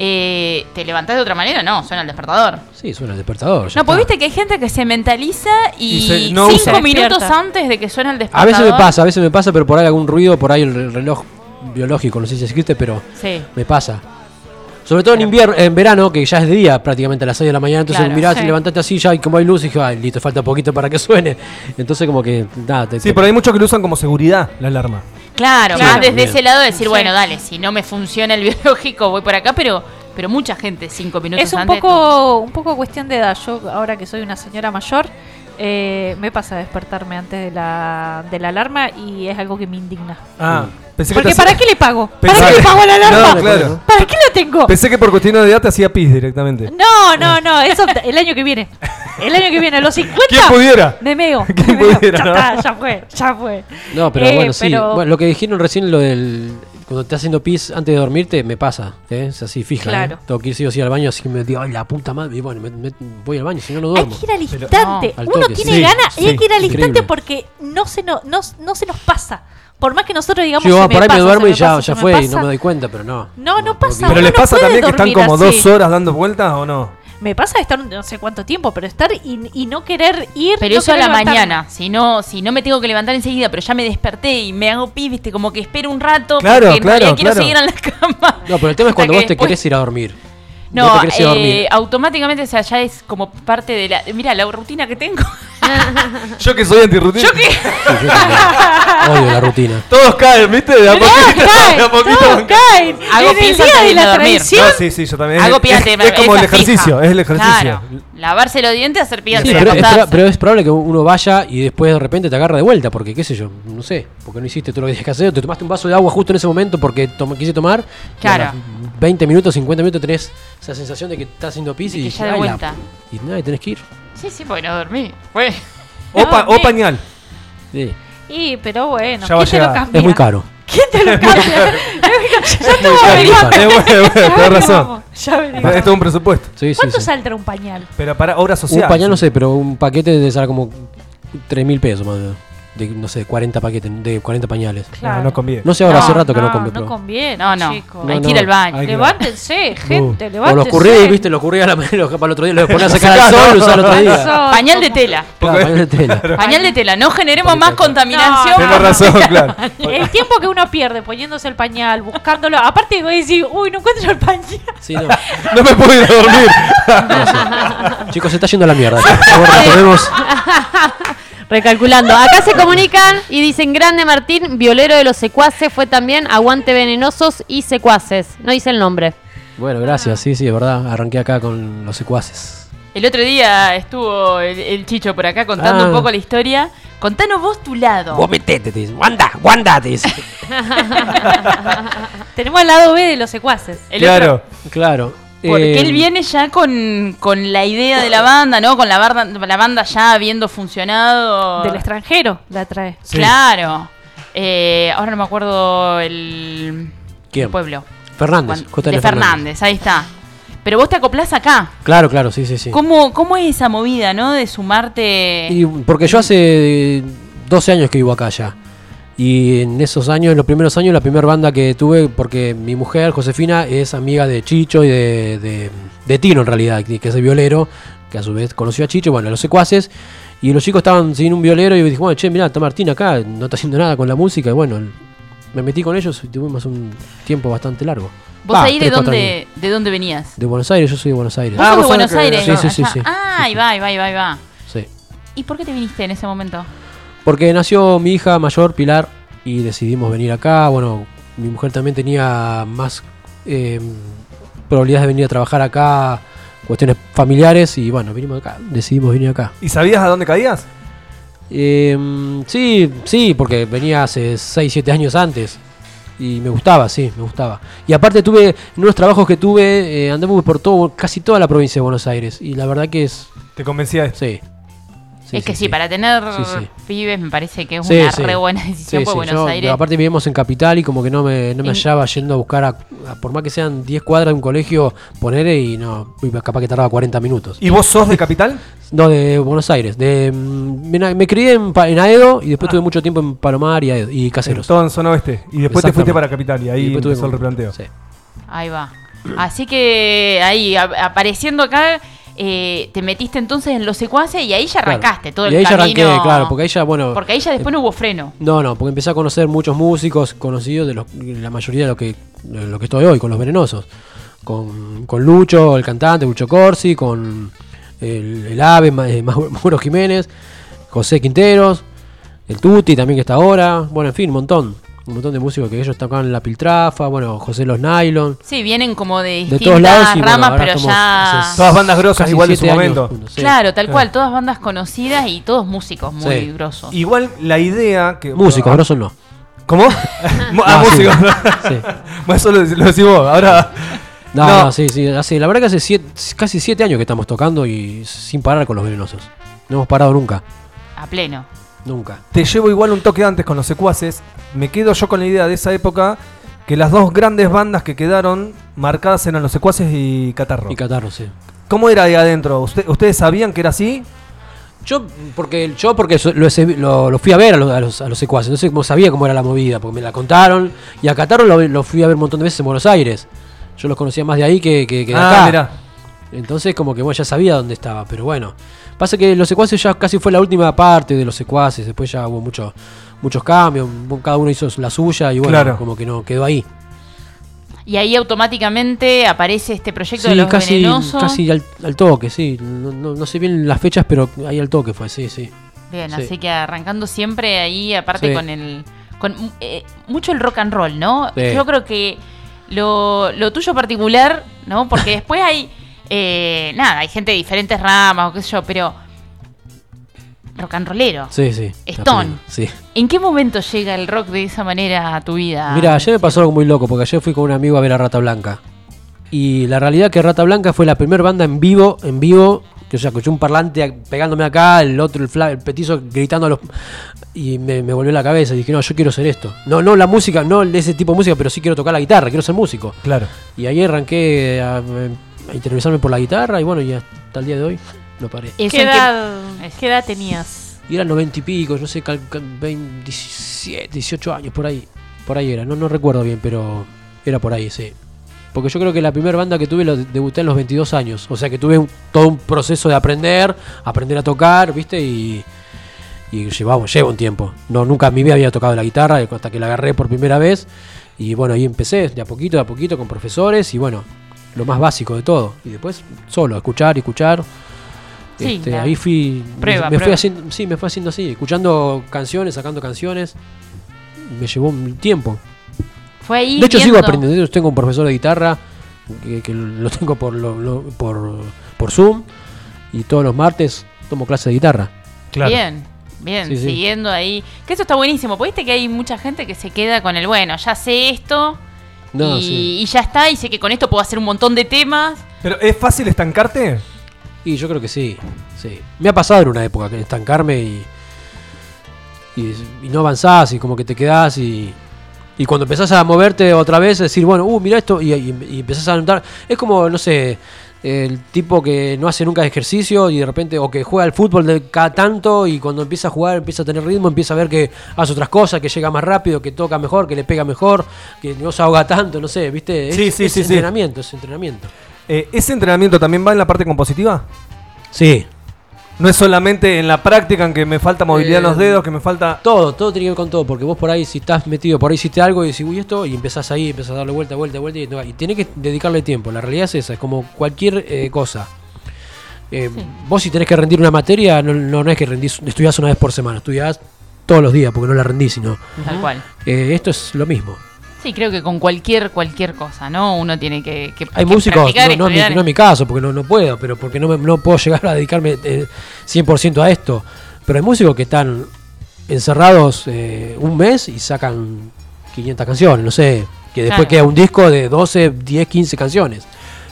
eh, ¿te levantás de otra manera? No, suena el despertador. Sí, suena el despertador. No, pues viste que hay gente que se mentaliza y, Y se- no cinco usa. minutos Despierta. antes de que suene el A despertador. veces me pasa, a veces me pasa, pero por ahí algún ruido, por ahí el re- reloj biológico, no sé si existe, pero Sí. me pasa. Sobre todo en invierno, en verano, que ya es de día prácticamente a las 6 de la mañana, entonces Claro, mirás sí. y levantaste así ya y como hay luz y dije, ay, listo, falta poquito para que suene. Entonces como que, nada, te, Sí, te- pero hay muchos que lo usan como seguridad, la alarma. Claro, Claro. más desde Bien. ese lado decir, Sí. bueno, dale, si no me funciona el biológico, voy por acá, pero pero mucha gente cinco minutos Es un antes. poco, un poco cuestión de edad. Yo, ahora que soy una señora mayor, eh, me pasa despertarme antes de la, de la alarma y es algo que me indigna. Ah, pensé que Porque te ¿para hacía- qué le pago? Pensé ¿Para qué le pago la alarma? No, claro. ¿Para qué la tengo? Pensé que por cuestiones de edad te hacía pis directamente. No, no, no, eso el año que viene. El año que viene, a los 50. ¿Quién pudiera? Me meo. ¿Quién me meo. pudiera, ya no? está, ya fue, ya fue. No, pero Eh, bueno, sí. pero- Bueno, lo que dijeron recién, lo del. Cuando estás haciendo pis antes de dormirte, me pasa. ¿eh? Es así, fija. Claro. ¿eh? Tengo que ir sí o sí al baño, así que me digo, ay, la puta madre. Y bueno, me- me- voy al baño, si no, no Hay duermo. que ir al Pero- instante. No, al Uno tiene sí. ganas y hay Sí, que ir al increíble. instante porque no se, no, no, no se nos pasa. Por más que nosotros digamos Yo, se por ahí pasa, me duermo y ya, pasa, ya fue me y no me doy cuenta, pero no. No, no pasa. ¿Pero les no pasa también que están como así. dos horas dando vueltas o no? Me pasa estar no sé cuánto tiempo, pero estar y, y no querer ir. Pero no eso a la levantarme. mañana, si no, si no me tengo que levantar enseguida, pero ya me desperté y me hago pis, viste, como que espero un rato, Claro, porque en claro, quiero claro. seguir en la cama. No, pero el tema es cuando vos te después- querés ir a dormir. No, te eh, automáticamente, o sea, ya es como parte de la. Mira, la rutina que tengo. Yo que soy antirrutina. Yo que. Sí, yo también. Odio la rutina. Todos caen, ¿viste? De a Todos poquito. caen, de a poquito. todos caen. Hago día antes de la dormir. No, sí, sí, yo también. Hago es, pis es- antes de- es como el fija. ejercicio, es el ejercicio. Claro. Lavarse los dientes, hacer pis Sí, antes pero, es, pero es probable que uno vaya y después de repente te agarra de vuelta, porque qué sé yo, no sé, porque no hiciste todo lo que tenías que hacer, o te tomaste un vaso de agua justo en ese momento porque toma- quise tomar. Claro. Las 20 minutos, 50 minutos tenés esa sensación de que estás haciendo pis De y dices, ya de "Ay, la vuelta". pu-". Y nada, y tenés que ir. Sí, sí, porque no dormí. Fue. O, pa- o sí. pañal. Sí. Y, pero bueno, Ya ¿quién te lo cambia? Es muy caro. ¿Quién te lo cambia? ya estamos averiguando. muy Es bueno, es bueno, Ya tenés razón. ya averiguamos. Esto es un presupuesto. Sí, ¿Cuánto sí. saldrá un pañal? Pero para obra social. Un pañal no sé, pero un paquete debe ser como 3 mil pesos más o menos. De, no sé, 40 paquetes, de 40 pañales. No, no conviene. No sé ahora, No, hace rato que no no, compro. no conviene, No, no. chicos. No, Hay que ir al baño. Levántense, gente, O levántense. los currí, viste, los currí a la los para el otro día, los ponés a sacar al sol, usás el otro día. Pañal de tela. Claro, pañal de tela. Pañal de tela. No generemos más contaminación. No, Tenés razón, claro. El tiempo que uno pierde poniéndose el pañal, buscándolo. Aparte, voy a decir, uy, no encuentro el pañal. Sí, no. No me puedo ir a dormir. Chicos, se está yendo a la mierda. Por favor, retomemos. Recalculando. Acá se comunican y dicen Grande Martín, violero de los secuaces, fue también Aguante Venenosos y Secuaces. No dice el nombre. Bueno, gracias. Sí, sí, es verdad. Arranqué acá con los secuaces. El otro día estuvo el, el Chicho por acá contando Ah. un poco la historia. Contanos vos tu lado. Vos metete, te dice. Wanda, Wanda, te dice. Tenemos al lado B de los secuaces. El claro. otro- Claro. Porque eh, él viene ya con, con la idea de la banda, ¿no? Con la, barda- la banda ya habiendo funcionado. Del extranjero la trae. Sí. Claro. Eh, ahora no me acuerdo el, ¿Quién? el pueblo. Fernández. Cuan- JL de Fernández, ahí está. Pero vos te acoplás acá. Claro, claro, sí, sí, sí. ¿Cómo, ¿Cómo es esa movida, no? De sumarte. Y porque yo hace 12 años que vivo acá ya. Y en esos años, en los primeros años, la primera banda que tuve, porque mi mujer, Josefina, es amiga de Chicho y de, de, de Tino en realidad, que es el violero, que a su vez conoció a Chicho, bueno, a los secuaces. Y los chicos estaban sin un violero y dije, bueno, che, mirá, está Martín acá, no está haciendo nada con la música. Y bueno, me metí con ellos y tuvimos un tiempo bastante largo. ¿Vos ahí de dónde, de dónde venías? De Buenos Aires, yo soy de Buenos Aires. ¿Vos Ah, sos de Buenos Aires? Sí, sí, sí, sí. Ah, ahí va, ahí va, ahí va. Sí. ¿Y por qué te viniste en ese momento? Porque nació mi hija mayor, Pilar, y decidimos venir acá. Bueno, mi mujer también tenía más eh, probabilidades de venir a trabajar acá, cuestiones familiares, y bueno, vinimos acá, decidimos venir acá. ¿Y sabías a dónde caías? Eh, sí, sí, porque venía hace 6, 7 años antes. Y me gustaba, sí, me gustaba. Y aparte tuve, en unos trabajos que tuve, eh, anduve por todo, casi toda la provincia de Buenos Aires. Y la verdad que es, ¿Te convencía sí. Sí, es que sí, sí, para tener Sí, sí. pibes me parece que es Sí, una sí. re buena decisión Sí, por sí, Buenos yo, Aires. Aparte vivimos en Capital y como que no me, no me En- hallaba yendo a buscar, a, a- por más que sean 10 cuadras de un colegio, poner y no, capaz que tardaba 40 minutos. ¿Y vos sos de capital? No, de Buenos Aires. De, mm, me, me crié en, Pa- en Aedo y después tuve mucho tiempo en Palomar y, Aedo, y Caseros. Todo en zona oeste. Y después te fuiste para capital y ahí Y tuve el replanteo. sí. Ahí va. Así que ahí, apareciendo acá, eh, te metiste entonces en los secuaces y ahí ya Claro. arrancaste todo y el ahí ya arranqué, claro, porque ahí ya, bueno... Porque ahí ya después no hubo freno. No, no, porque empecé a conocer muchos músicos conocidos de los, la mayoría de lo que, de lo que estoy hoy, con los venenosos. Con, con Lucho, el cantante, Lucho Corsi, con el, el Ave, eh, Mauro Jiménez, José Quinteros, el Tuti también que está ahora. Bueno, en fin, un montón. Un montón de músicos que ellos tocaban la Piltrafa, bueno, José Los Nylon. Sí, vienen como de distintas todos lados y, bueno, ramas, ahora pero ya... hace Todas bandas grosas igual de su años momento. juntos, sí. Claro, tal cual, todas bandas conocidas y todos músicos muy Sí. grosos. Igual la idea que. Músicos, Ah, grosos no. ¿Cómo? Ah, músicos. Sí. Bueno, eso lo, lo decís vos. Ahora. No, No. no, sí, sí. Hace, la verdad que hace siete- casi siete años que estamos tocando y sin parar con los venenosos. No hemos parado nunca. A pleno. Nunca. Te llevo igual un toque antes con los secuaces. Me quedo yo con la idea de esa época que las dos grandes bandas que quedaron marcadas eran los secuaces y Catarro. Y catarro, sí. ¿Cómo era ahí adentro? ¿Usted- ¿Ustedes sabían que era así? Yo porque, yo porque lo, he- lo- lo fui a ver a los, a, los, a los secuaces, sé cómo sabía cómo era la movida, porque me la contaron. Y a Catarro lo, lo fui a ver un montón de veces en Buenos Aires. Yo los conocía más de ahí que, que, que de ah, acá. mirá. Entonces como que bueno, ya sabía dónde estaba, pero bueno. Pasa que los secuaces ya casi fue la última parte de los secuaces, después ya hubo mucho, muchos cambios, cada uno hizo la suya y bueno, Claro. como que no quedó ahí. Y ahí automáticamente aparece este proyecto de los casi, venenosos. casi al, al toque, sí. No, no- no sé bien las fechas, pero ahí al toque fue, sí, sí. Bien, Sí. así que arrancando siempre ahí, aparte Sí. con el. con eh, mucho el rock and roll, ¿no? Sí. Yo creo que lo, lo tuyo particular, ¿no? Porque después hay. Eh, nada, hay gente de diferentes ramas o qué sé yo, pero. rock and rollero. Sí, sí. Stone. Sí. ¿En qué momento llega el rock de esa manera a tu vida? Mira, ayer me pasó algo muy loco, porque ayer fui con un amigo a ver a Rata Blanca. Y la realidad que Rata Blanca fue la primera banda en vivo, en vivo, que o sea, escuché un parlante pegándome acá, el otro, el, fla- el petizo gritando a los... Y me, me volvió la cabeza y dije, no, yo quiero ser esto. No, no la música, no ese tipo de música, pero sí quiero tocar la guitarra, quiero ser músico. Claro. Y ahí arranqué a, a interesarme por la guitarra y bueno, y hasta el día de hoy no paré. ¿Eso ¿Qué en edad, ¿Qué edad tenías? Y eran noventa y pico, no sé, cal- cal- 20, 17, 18 años, por ahí. Por ahí era, no, no recuerdo bien, pero era por ahí, sí. Porque yo creo que la primera banda que tuve lo debuté a los 22 años. O sea que tuve un- todo un proceso de aprender, aprender a tocar, ¿viste? Y, y llevaba, lleva un tiempo. No, nunca en mi vida había tocado la guitarra hasta que la agarré por primera vez. Y bueno, ahí empecé, de a poquito, de a poquito, con profesores y bueno, lo más básico de todo. Y después solo, escuchar y escuchar. Sí, Este, ahí fui. Prueba, me, me fui prueba. haciendo, sí, me fue haciendo así, escuchando canciones, sacando canciones. Me llevó un tiempo. Fue ahí. De hecho, sigo aprendiendo. Yo tengo un profesor de guitarra que, que lo tengo por, lo- lo- por, por Zoom. Y todos los martes tomo clase de guitarra. Claro. Bien, bien, Sí, sí. siguiendo ahí. Que eso está buenísimo. porque Viste que hay mucha gente que se queda con el bueno, ya sé esto. No, y, sí. y ya está, y sé que con esto puedo hacer un montón de temas. Pero ¿es fácil estancarte? Y yo creo que sí, sí. Me ha pasado en una época que estancarme y, y, y no avanzás y como que te quedás y, y cuando empezás a moverte otra vez, decir, bueno, uh, mira esto y, y- y empezás a notar. Es como, no sé, el tipo que no hace nunca ejercicio y de repente, o que juega al fútbol de cada tanto y cuando empieza a jugar, empieza a tener ritmo, empieza a ver que hace otras cosas, que llega más rápido, que toca mejor, que le pega mejor, que no se ahoga tanto, no sé, ¿viste? Es, Sí, sí, es sí, sí. entrenamiento, es entrenamiento. Eh, ¿Ese entrenamiento también va en la parte compositiva? Sí, No es solamente en la práctica en que me falta movilidad en los Eh, dedos, que me falta. Todo, todo tiene que ver con todo, porque vos por ahí, si estás metido, por ahí hiciste algo y decís, uy, esto, y empezás ahí, empezás a darle vuelta, vuelta, vuelta, y, no, y tenés que dedicarle tiempo. La realidad es esa, es como cualquier eh, cosa. Eh, Vos si tenés que rendir una materia, no, no, no es que rendís, estudiás una vez por semana, estudiás todos los días, porque no la rendís, sino... Tal cual. Eh, esto es lo mismo. Sí, creo que con cualquier cualquier cosa, ¿no? Uno tiene que, que Hay que músicos, no, no, es mi- estudiar. no es mi caso, porque no, no puedo, pero porque no, me- no puedo llegar a dedicarme eh, 100% a esto. Pero hay músicos que están encerrados eh, un mes y sacan 500 canciones, no sé, que después Claro. queda un disco de 12, 10, 15 canciones.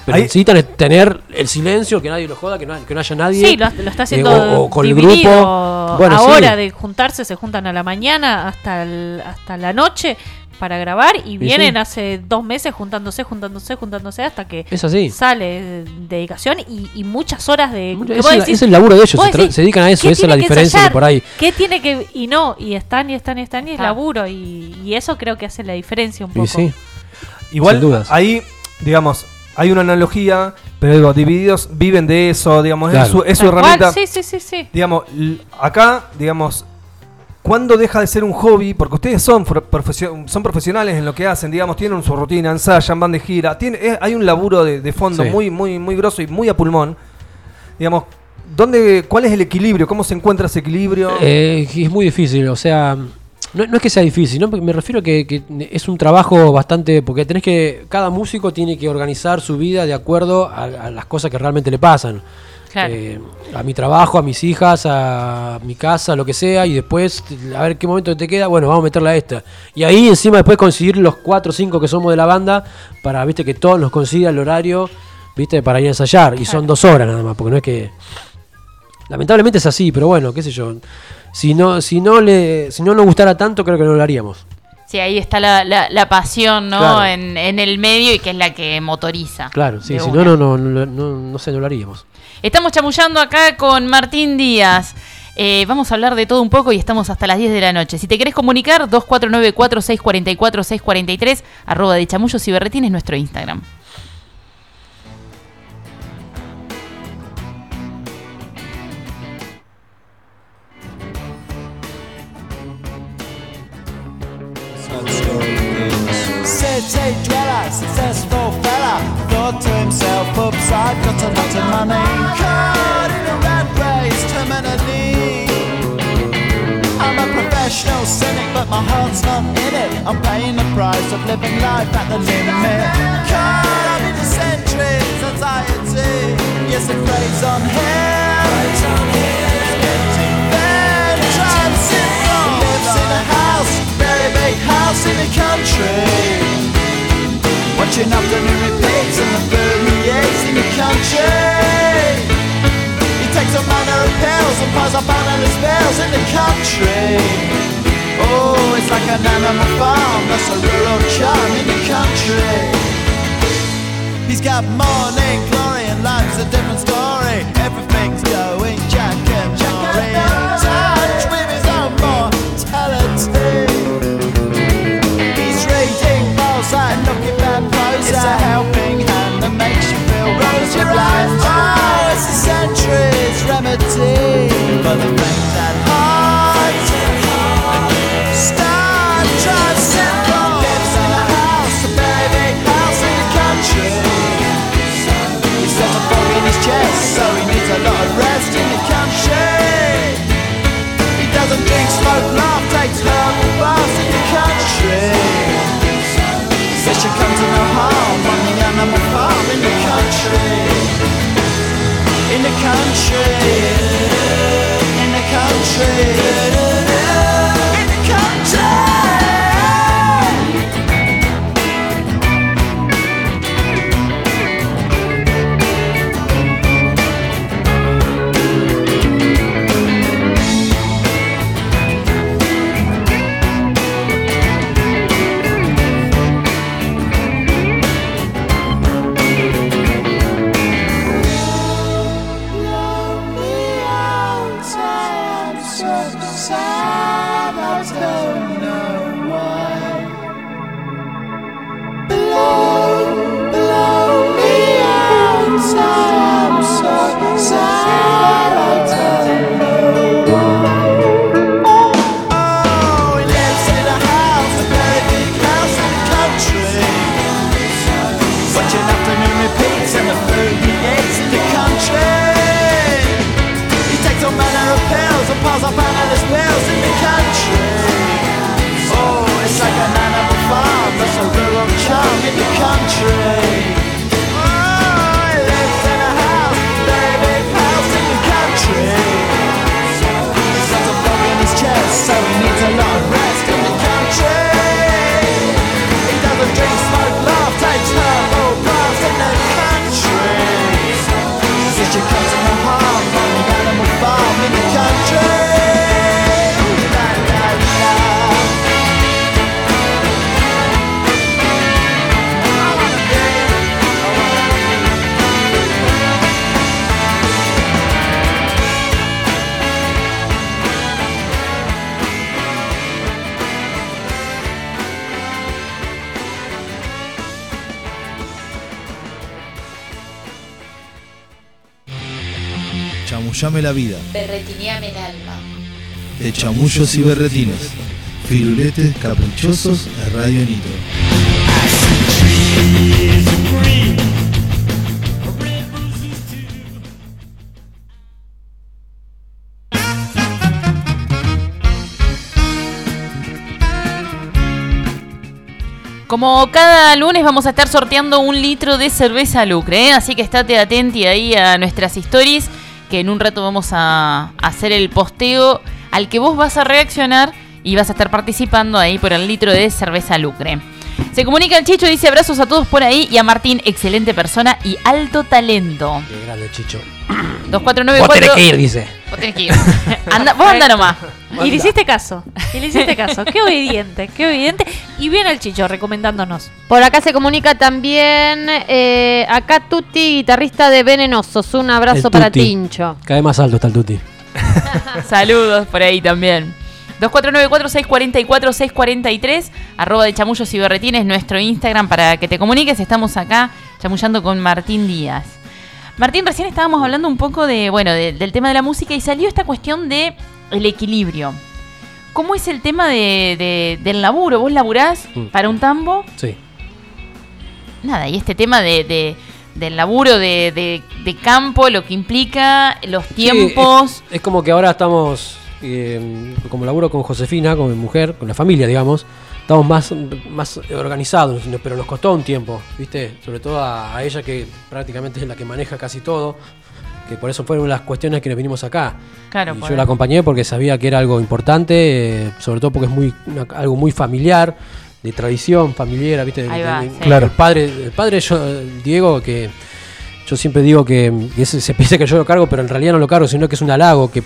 Pero Ahí- necesitan tener el silencio, que nadie lo joda, que no, que no haya nadie. Sí, lo, lo está eh, haciendo o, o con el grupo. Bueno, Ahora sí. de juntarse, se juntan a la mañana hasta, el- hasta la noche para grabar y vienen sí. hace dos meses juntándose, juntándose, juntándose hasta que Es así. sale dedicación y, y muchas horas de... Que es el- decís- es el laburo de ellos, se tra- decís, se dedican a eso, ¿qué esa es la que diferencia que por ahí- ¿Qué tiene que...? Y no, y están, y están, y están, y es laburo y, y eso creo que hace la diferencia un Y poco. sí. Igual, Sin dudas. ahí, digamos, hay una analogía, pero digo, divididos viven de eso, digamos, Claro. es su, es herramienta. Sí, sí, sí, sí. Digamos, acá, digamos, ¿cuándo deja de ser un hobby? Porque ustedes son, profesio- son profesionales en lo que hacen, digamos, tienen su rutina, ensayan, van de gira, tiene, es- hay un laburo de, de fondo Sí. muy, muy, muy grosso y muy a pulmón. Digamos, ¿dónde, ¿cuál es el equilibrio? ¿Cómo se encuentra ese equilibrio? Eh, es muy difícil, o sea, no, no es que sea difícil, ¿no? me refiero que, que es un trabajo bastante, porque tenés que, cada músico tiene que organizar su vida de acuerdo a, a las cosas que realmente le pasan. Claro. Eh, a mi trabajo, a mis hijas, a mi casa, lo que sea, y después, a ver qué momento te queda, bueno, vamos a meterla a esta. Y ahí encima después conseguir los cuatro o cinco que somos de la banda, para, viste, que todos nos consiga el horario, viste, para ir a ensayar. Y son dos horas nada más, porque no es que... Lamentablemente es así, pero bueno, qué sé yo. Si no, si no le, si no nos gustara tanto, creo que no lo haríamos. Sí, ahí está la, la, la pasión, ¿no? Claro. En, en el medio y que es la que motoriza. Claro, sí, si no, no, no, no, no, no sé, no lo haríamos. Estamos chamullando acá con Martín Díaz. Eh, vamos a hablar de todo un poco y estamos hasta las 10 de la noche. Si te querés comunicar, 2494-644-643, arroba de chamullos y berretines, nuestro Instagram. City dweller, successful fella, thought to himself, oops, I've got a lot of money. Caught in a rat race, terminally. I'm a professional cynic, but my heart's not in it. I'm paying the price of living life at the limit. Caught up in the centuries, anxiety. Yes, it preys on him. Getting bad, transit Lives in a house, very big house in the country. Watching afternoon repeats and the eats in the country. He takes a manner of pills and piles up banana spells in the country. Oh, it's like an animal farm, that's a rural charm in the country. He's got morning glory and life's a different story. Everything's century's remedy for the things at heart. Star drives simple. Lives in a house, a big house in the country. He's got a fog in his chest, so he needs a lot of rest in the country. He doesn't drink, smoke, laugh, takes herbal baths in the country. Says you come to the country, in the country. Chamullos y berretines. Firuletes caprichosos de Radio Nitro. Como cada lunes vamos a estar sorteando un litro de cerveza Lucre, ¿eh? así que estate atenti ahí a nuestras stories, que en un rato vamos a hacer el posteo al que vos vas a reaccionar y vas a estar participando ahí por el litro de cerveza Lucre. Se comunica el Chicho, dice abrazos a todos por ahí y a Martín, excelente persona y alto talento. Qué grande, Chicho. 2494 Vos tenés que ir, dice. Vos tenés que ir. Anda, vos anda nomás. Y le hiciste caso. Y le hiciste caso. Qué obediente, qué obediente. Y viene el chicho recomendándonos. Por acá se comunica también eh, acá Tuti, guitarrista de Venenosos. Un abrazo para. Tincho. Cada vez más alto está el Tuti. Saludos por ahí también. 2494-644-643, arroba de chamullos y berretines, nuestro Instagram para que te comuniques. Estamos acá chamullando con Martín Díaz. Martín, recién estábamos hablando un poco de, bueno, de- del tema de la música y salió esta cuestión de el equilibrio. ¿Cómo es el tema de, de- del laburo? ¿Vos laburás Mm. para un tambo? Sí. Nada, y este tema de, de- del laburo de, de- de campo, lo que implica, los Sí, tiempos. es, es como que ahora estamos, eh, como laburo con Josefina, con mi mujer, con la familia, digamos, estamos más, más organizados, pero nos costó un tiempo, ¿viste? Sobre todo a, a ella que prácticamente es la que maneja casi todo, que por eso fueron las cuestiones que nos vinimos acá. Claro, Y yo la acompañé porque sabía que era algo importante, eh, sobre todo porque es muy una- algo muy familiar, de tradición familiar, ¿viste? De- Ahí de- va, de- sí. El padre, el padre yo, Diego, que yo siempre digo que, que ese- se piensa que yo lo cargo, pero en realidad no lo cargo, sino que es un halago, que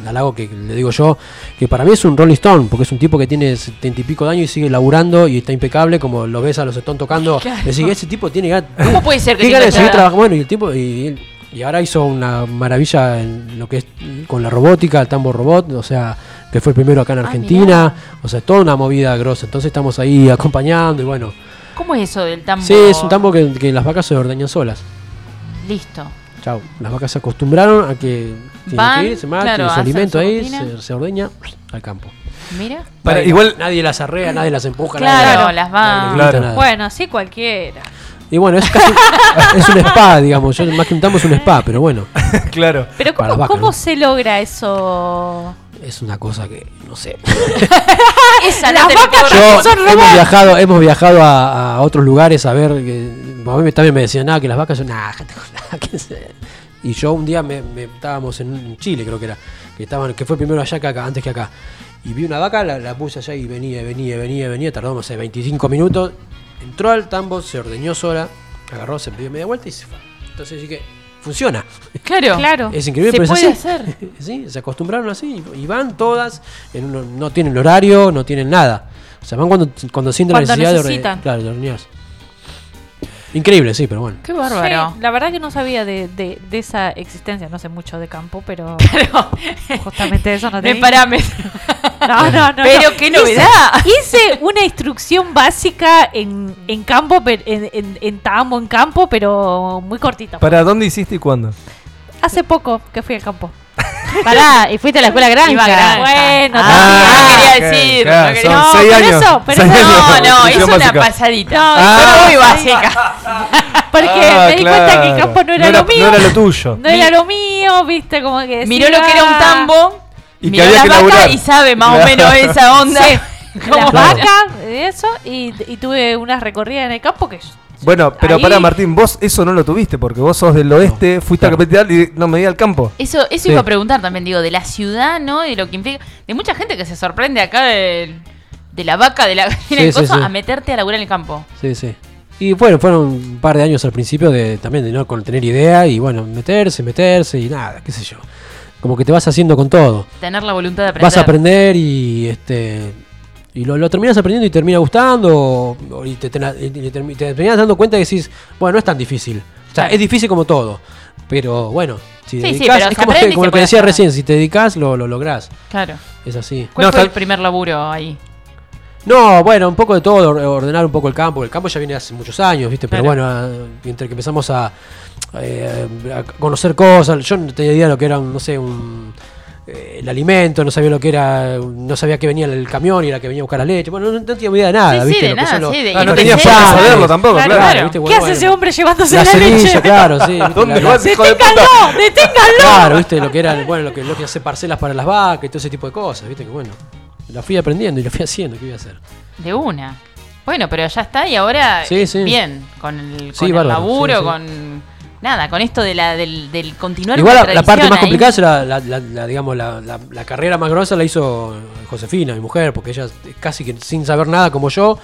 un halago que le digo yo, que para mí es un Rolling Stone, porque es un tipo que tiene setenta y pico de años y sigue laburando y está impecable, como lo ves a los Stone tocando. Claro. Decís, ese tipo tiene. ¿Cómo puede ser que ¿Qué tenga ganas de seguir esta- trabajando? Bueno, y el tipo, y, y ahora hizo una maravilla en lo que es con la robótica, el tambo robot, o sea, que fue el primero acá en Ah, Argentina, o sea, toda una movida grosa. Entonces estamos ahí acompañando y bueno. ¿Cómo es eso del tambo? Sí, es un tambo que, que las vacas se ordeñan solas. Listo. Chau. Las vacas se acostumbraron a que Van, que ir, se matan, claro, su alimento su ahí, se, se ordeña al campo. Mira. Para- Nadie- igual- nadie las arrea, nadie las empuja, Claro, nadie, las nadie le va. grita Claro. Bueno, sí, cualquiera. Y bueno, es casi es un spa, digamos. Yo más que un tambo es un spa, pero bueno, claro. Pero ¿cómo, las vacas, cómo ¿no? se logra eso? Es una cosa que no sé. Esa Las no te Yo, son hemos robots. viajado, hemos viajado a, a otros lugares a ver. Que, a mí también me decían, nada, que las vacas son. Nah, gente, nada, que se-". Y yo un día me, me- estábamos en Chile, creo que era, que estaban, que fue primero allá que acá, antes que acá. Y vi una vaca, la, la puse allá y venía, venía, venía, venía, tardó, no sé, 25 minutos. Entró al tambo, se ordeñó sola, agarró, se dio media vuelta y se fue. Entonces dije, funciona. Claro. Claro. Es increíble, Se pero es puede así. hacer. sí, se acostumbraron así y van todas, en uno- no tienen horario, no tienen nada. O sea, van cuando, cuando sienten Cuando la necesidad de, claro, de hornearse. Increíble, sí, pero bueno. Qué bárbaro. Sí, la verdad que no sabía de, de- de esa existencia, no sé mucho de campo, pero justamente eso no No te hay parámetros. No, no, no. Pero no. qué novedad. Hice, una instrucción básica en, en campo, en, en, en tambo, en campo, pero muy cortita. ¿Para dónde hiciste y cuándo? Hace poco que fui al campo. Pará, y fuiste a la escuela granja. Iba a granja. Bueno, Ah, también. quería ok, decir, claro, no quería- son No, seis por años. eso, pero seis no, años No, no, es una básica. pasadita. No, Ah. muy básica. Porque Ah, me di cuenta que el claro. campo no era, No era- lo mío. no era lo tuyo. No era lo mío, viste, como que Miró lo que era un tambo, Y miró las vacas laburar. y sabe más o Claro. menos esa onda. Sí. ¿Cómo Las Claro. vacas, eso, y, y tuve unas recorridas en el campo que Bueno, pero Ahí- para Martín, vos eso no lo tuviste porque vos sos del oeste, fuiste a la capital y no me di al campo. Eso, eso Sí. iba a preguntar también, digo, de la ciudad, ¿no? De lo que implica. De mucha gente que se sorprende acá de, de la vaca, de la gallina Sí, y sí. a meterte a laburar en el campo. Sí, sí. Y bueno, fueron un par de años al principio de también de no con tener idea y bueno, meterse, meterse y nada, qué sé yo. Como que te vas haciendo con todo. Tener la voluntad de aprender. Vas a aprender y este y lo, lo terminas aprendiendo y termina gustando o- y te, te, te te terminas dando cuenta y decís, bueno, no es tan difícil. O sea, es difícil como todo, pero bueno, si Sí, dedicás, es como, que- como lo que decía hacer. recién, si te dedicas lo, lo lográs. Claro. Es así. ¿Cuál No, fue el primer laburo ahí? No, bueno, un poco de todo, or- ordenar un poco el campo. El campo ya viene hace muchos años, ¿viste? Pero Claro. bueno, entre que empezamos a, eh, a conocer cosas, yo no tenía idea de lo que era, un, no sé, un, eh, el alimento, no sabía lo que era, no sabía que venía el camión y era que venía a buscar la leche. Bueno, no, no tenía idea de nada, Sí, sí, ¿viste? de Lo que nada, los- sí, de- Ah, no por qué Claro, saberlo tampoco, claro, claro. claro. ¿viste? ¿Qué Bueno, hace bueno. ese hombre llevándose La la, leche? semilla, claro, sí. ¿Dónde La- vas, hijo de puta? ¡Deténganlo! ¡Deténganlo! Claro, viste lo que era, bueno, lo que, lo que hace parcelas para las vacas y todo ese tipo de cosas, viste que bueno. La fui aprendiendo y la fui haciendo, ¿qué voy a hacer? De una. Bueno, pero ya está y ahora Sí, eh, sí. bien, con el, Sí, con el bárbaro, laburo, sí, sí. con... Nada, con esto de la, del, del continuar Igual la, la parte más ahí. complicada es la, la- la- la, digamos, la, la- la carrera más grosa la hizo Josefina, mi mujer, porque ella casi que sin saber nada como yo,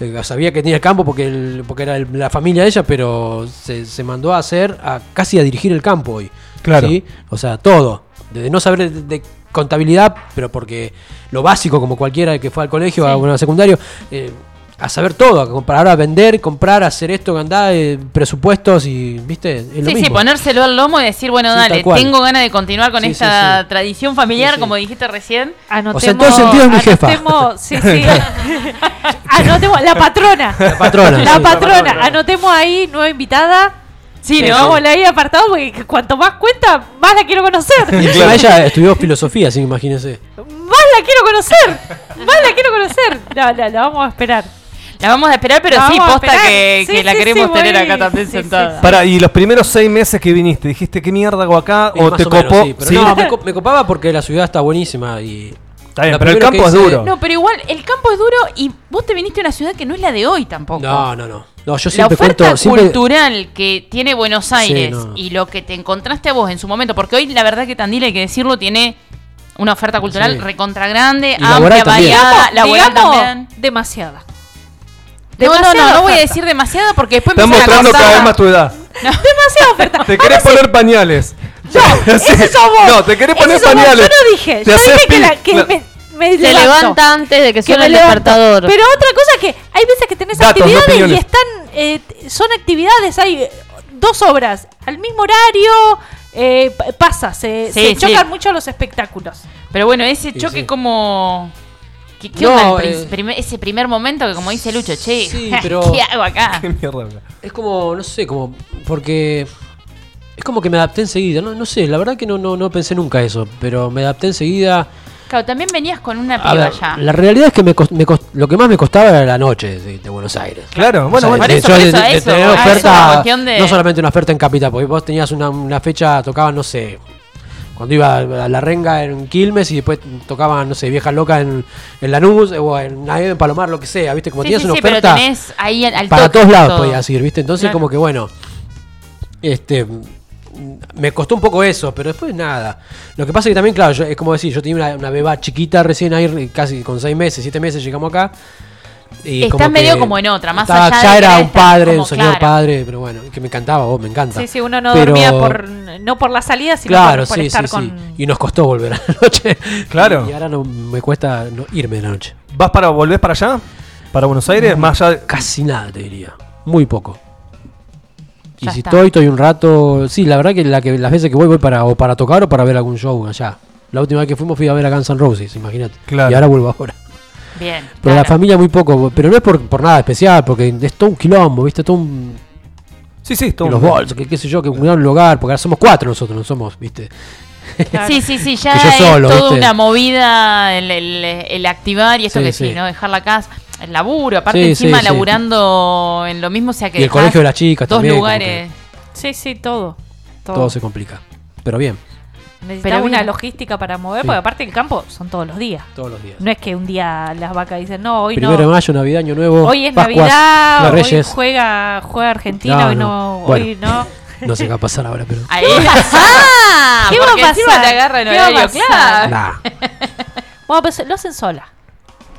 eh, sabía que tenía el campo porque, el- porque era el- la familia de ella, pero se, se mandó a hacer, a, casi a dirigir el campo hoy. Claro. ¿sí? O sea, todo. Desde no saber de, de contabilidad, pero porque lo básico, como cualquiera que fue al colegio, a un secundario, eh, a saber todo, a comprar, a vender, comprar, hacer esto, andar, eh, presupuestos y, ¿viste? Es lo Sí, ponérselo al lomo y decir, bueno, Sí, dale, tengo ganas de continuar con Sí, esta sí. tradición familiar, Sí, sí. como dijiste recién. Anotemos, O sea, en todo sentido es mi jefa. anotemos- sí, sí. anotemos, la patrona. La patrona. La patrona. Anotemos ahí, nueva invitada. Sí, Sí, ¿no? vamos ahí apartado porque cuanto más cuenta, más la quiero conocer. Y encima ella estudió filosofía, así que imagínense. más la quiero conocer. Más la quiero conocer. La, la, la vamos a esperar. La vamos a esperar, pero La sí, posta esperar. que, Sí, que la sí, queremos sí, tener voy. acá también Sí, sentada. sí, Para, y los primeros seis meses que viniste, dijiste, ¿qué mierda hago acá? Y ¿O te menos, copó? sí, pero Sí. no, me, co- me copaba porque la ciudad está buenísima y. Está bien, pero el campo es duro. No, pero igual, el campo es duro y vos te viniste a una ciudad que no es la de hoy tampoco. No, no, no. No, yo La siempre oferta cuento. Siempre, cultural que tiene Buenos Aires no. y lo que te encontraste a vos en su momento, porque hoy la verdad que Tandil, hay que decirlo, tiene una oferta cultural Sí. recontra grande, Y laboral amplia, variada, laboral Digamos, también. demasiada. No, no, no, no voy a decir demasiado porque después Estás empiezan a mostrando cada vez más tu edad. Demasiada oferta. Te querés poner pañales. No, ese sos vos. No, te querés poner vos. pañales. Yo no dije. Te Yo dije que, pi- la, que la- me, me Se levanto. levanta antes de que suene me el despertador. Pero otra cosa es que hay veces que tenés Datos, no actividades y están eh, son actividades, hay eh, dos obras al mismo horario, eh, pasa, se, Sí, se chocan sí. mucho los espectáculos. Pero bueno, ese Sí, choque sí. como... ¿Qué, qué No, onda el eh, primer- ese primer momento que como dice Lucho, che, Sí, pero- ¿qué hago acá? ¿Qué mierda acá? Es como, no sé, como. Porque. Es como que me adapté enseguida. No, no sé, la verdad que no, no, no pensé nunca eso. Pero me adapté enseguida. Claro, también venías con una piba ver, ya. la realidad es que me, cost- me cost- lo que más me costaba era la noche de, de Buenos Aires. Claro, bueno, O sea, bueno. por de, eso, por eso, de- tener eso, oferta, no solamente una oferta en Capital, porque vos tenías una, una fecha, tocaban, no sé, cuando iba a la renga en Quilmes y después tocaban, no sé, Vieja Loca en, en Lanús o en, en Palomar, lo que sea, ¿viste? Como sí, tenías sí, una sí, pero oferta tenés ahí al, al para todos lados todo. podías ir, ¿viste? Entonces Claro. como que bueno, este me costó un poco eso, pero después nada. Lo que pasa es que también, claro, yo- es como decir, yo tenía una, una beba chiquita recién ahí, casi con seis meses, siete meses llegamos acá. Y Estás como medio que como en otra, más estaba- allá de Ya era un padre, como un señor claro. padre, pero bueno, que me encantaba, vos, me encanta. Sí, sí, uno no Pero- dormía por no por la salida, sino Claro, por, por sí, estar sí, con sí. Y nos costó volver a la noche. Claro. Y ahora no me cuesta no irme de la noche. ¿Vas para, volvés para allá? ¿Para Buenos Aires? Más allá de- Casi nada, te diría. Muy poco. Y si está. estoy, estoy un rato. Sí, la verdad que, la que las veces que voy, voy para, o para tocar o para ver algún show allá. La última vez que fuimos fui a ver a Guns N' Roses, imagínate. Claro. Y ahora vuelvo ahora. Bien. Pero la familia muy poco. Pero no es por, por nada especial, porque es todo un quilombo, ¿viste? Todo un. Sí, sí, todo los un- bolsos, que qué sé yo, que cuidar el hogar, porque ahora somos cuatro nosotros, no somos, ¿viste? Sí, sí, sí, ya es solo, toda ¿viste? una movida el, el- el activar y esto Sí, que sí, sí. ¿no? Dejar la casa, el laburo, aparte Sí, encima sí, sí. laburando en lo mismo, o sea que Y el colegio de las chicas dos también, como lugares. Sí, sí, todo. Todo. Todo se complica. Pero bien, Necesitaba Pero una bien. logística para mover, Sí. porque aparte el campo son todos los días. todos los días. No es que un día las vacas dicen, no, hoy Primero de no. mayo, Navidad, Año Nuevo. Hoy es Pascuas, Navidad, hoy Reyes. juega, juega Argentina, No, hoy no. no, Bueno. hoy no. No sé qué va a pasar ahora, pero. Ahí. Ah, ¿Qué va a pasar? te agarra en ¿Qué va a pasar? claro. Nah. Bueno, pues lo hacen sola.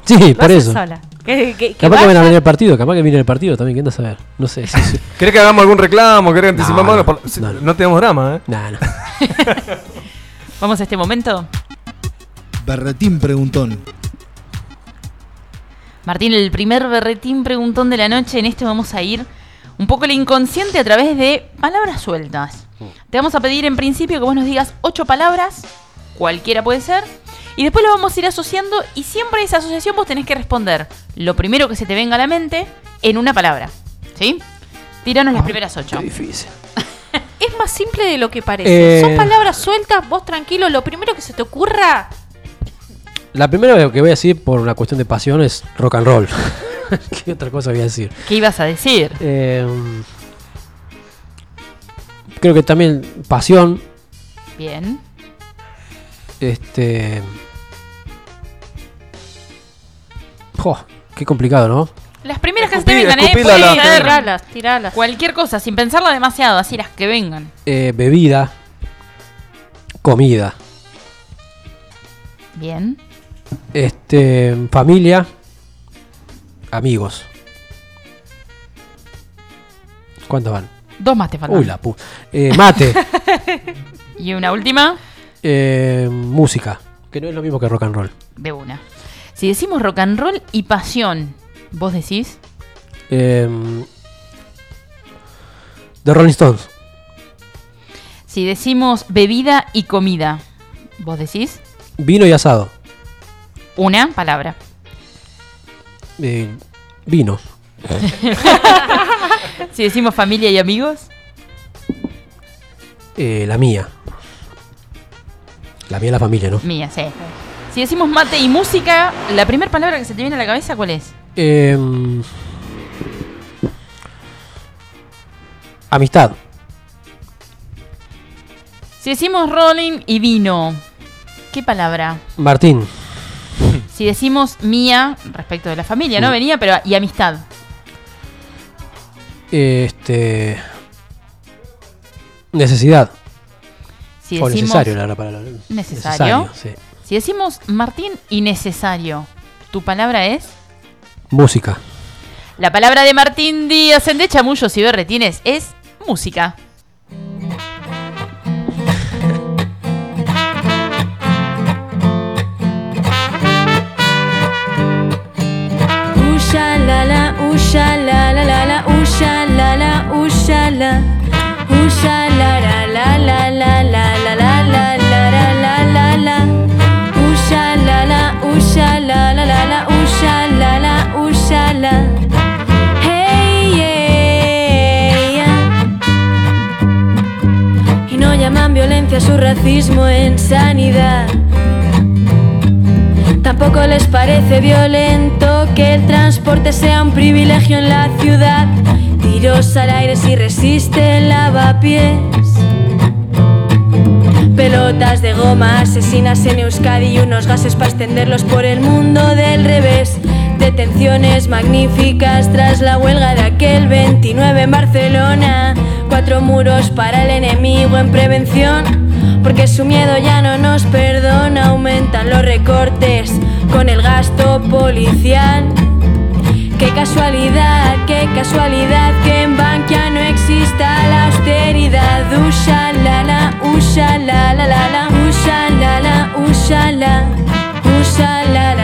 Sí, Lo por hacen eso. sola. Que, que, que Capaz que van a venir el partido, capaz que viene el partido también, ¿quién anda a saber? No sé. Sí, sí. ¿Querés que hagamos algún reclamo? ¿Querés que anticipamos No, si- no. no tenemos drama, ¿eh? Nah, no. Vamos a este momento. Berretín preguntón. Martín, el primer berretín preguntón de la noche. En este vamos a ir un poco el inconsciente a través de palabras sueltas. Te vamos a pedir en principio que vos nos digas ocho palabras, cualquiera puede ser, y después lo vamos a ir asociando y siempre esa asociación vos tenés que responder lo primero que se te venga a la mente en una palabra. ¿Sí? Tiranos las primeras ocho. Qué difícil. Es más simple de lo que parece. Eh. Son palabras sueltas, vos tranquilo, lo primero que se te ocurra. La primera que voy a decir por una cuestión de pasión es rock and roll. ¿Qué otra cosa voy a decir? ¿Qué ibas a decir? Eh, creo que también pasión. Bien. Este. Jo, qué complicado, ¿no? Las primeras que se te vengan, ¿eh? escupila Puede la- ser Tiralas, tiralas. cualquier cosa, sin pensarla demasiado, así las que vengan. Eh, bebida. Comida. Bien. Este. Familia. Amigos. ¿Cuántos van? Dos más te faltan. Uy, la pu. Eh, mate. Y una última, Eh, música. Que no es lo mismo que rock and roll. de una. Si decimos rock and roll y pasión, ¿vos decís? Eh, The Rolling Stones. Si decimos bebida y comida, ¿vos decís? Vino y asado. Una palabra. Eh, vino. Si decimos familia y amigos, Eh, la mía. La mía es la familia, ¿no? mía, sí. Si decimos mate y música, la primera palabra que se te viene a la cabeza, ¿cuál es? Eh, amistad. Si decimos rolling y vino, ¿qué palabra? Martín. Si decimos mía, respecto de la familia, ¿no? Venía, pero y amistad. Este. Necesidad. Si o decimos necesario, la la- Necesario. sí. Si decimos Martín y necesario, ¿tu palabra es? Música. La palabra de Martín Díaz en De Chamullos y Berretines es música. Usha la la, usha la la la la, usha la la, usha la. Llaman violencia a su racismo en sanidad. Tampoco les parece violento que el transporte sea un privilegio en la ciudad. Tiros al aire si resiste el lavapiés. Pelotas de goma asesinas en Euskadi y unos gases para extenderlos por el mundo del revés. Detenciones magníficas tras la huelga de aquel 29 en Barcelona. Cuatro muros para el enemigo en prevención. Porque su miedo ya no nos perdona, aumentan los recortes con el gasto policial. Qué casualidad, qué casualidad que en Bankia no exista la austeridad. Usha la la, usha la la la la, usha la la, usha la, usha la la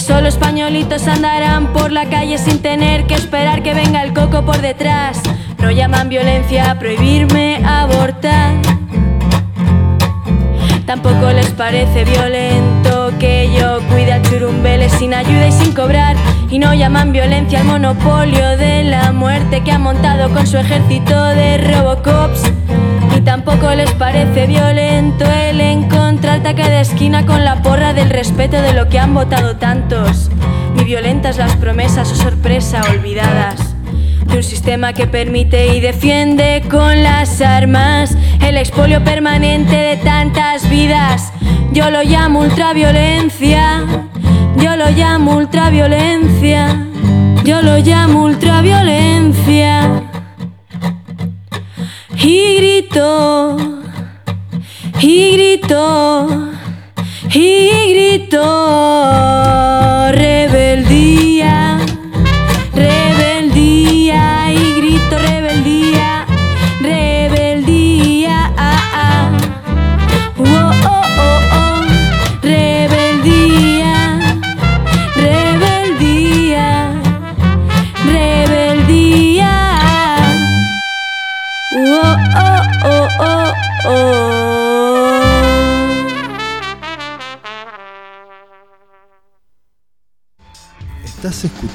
solo españolitos andarán por la calle sin tener que esperar que venga el coco por detrás. No llaman violencia a prohibirme abortar. Tampoco les parece violento que yo cuide a churumbeles sin ayuda y sin cobrar. Y no llaman violencia al monopolio de la muerte que ha montado con su ejército de Robocops. Tampoco les parece violento el encontrar taque de esquina con la porra del respeto de lo que han votado tantos. Ni violentas las promesas o sorpresa olvidadas de un sistema que permite y defiende con las armas el expolio permanente de tantas vidas. Yo lo llamo ultraviolencia, yo lo llamo ultraviolencia, yo lo llamo ultraviolencia. Y grito, y grito, y grito,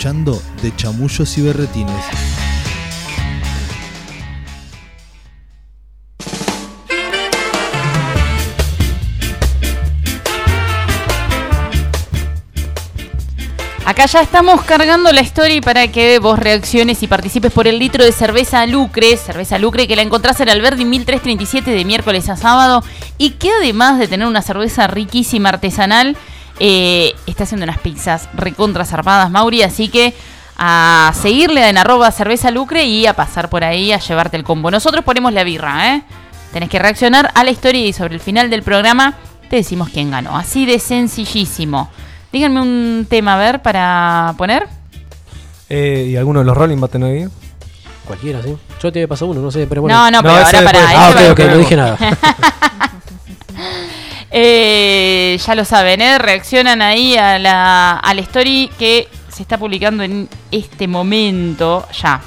De Chamullos y Berretines. Acá ya estamos cargando la story para que vos reacciones y participes por el litro de cerveza Lucre. Cerveza Lucre que la encontrás en Alberdi 1337 de miércoles a sábado. Y que además de tener una cerveza riquísima artesanal, eh, está haciendo unas pizzas recontra zarpadas, Mauri. Así que a seguirle en arroba cerveza Lucre y a pasar por ahí a llevarte el combo. Nosotros ponemos la birra, ¿eh? Tenés que reaccionar a la historia y sobre el final del programa te decimos quién ganó. Así de sencillísimo. Díganme un tema, a ver, para poner. Eh, ¿Y alguno de los Rolling va a tener ahí? Cualquiera, sí. Yo te había pasado uno, no sé, pero bueno. No, no, pero ese ahora para. Ah, ok, ok, no dije nada. Eh, ya lo saben, ¿eh? reaccionan ahí a la, a la story que se está publicando en este momento ya.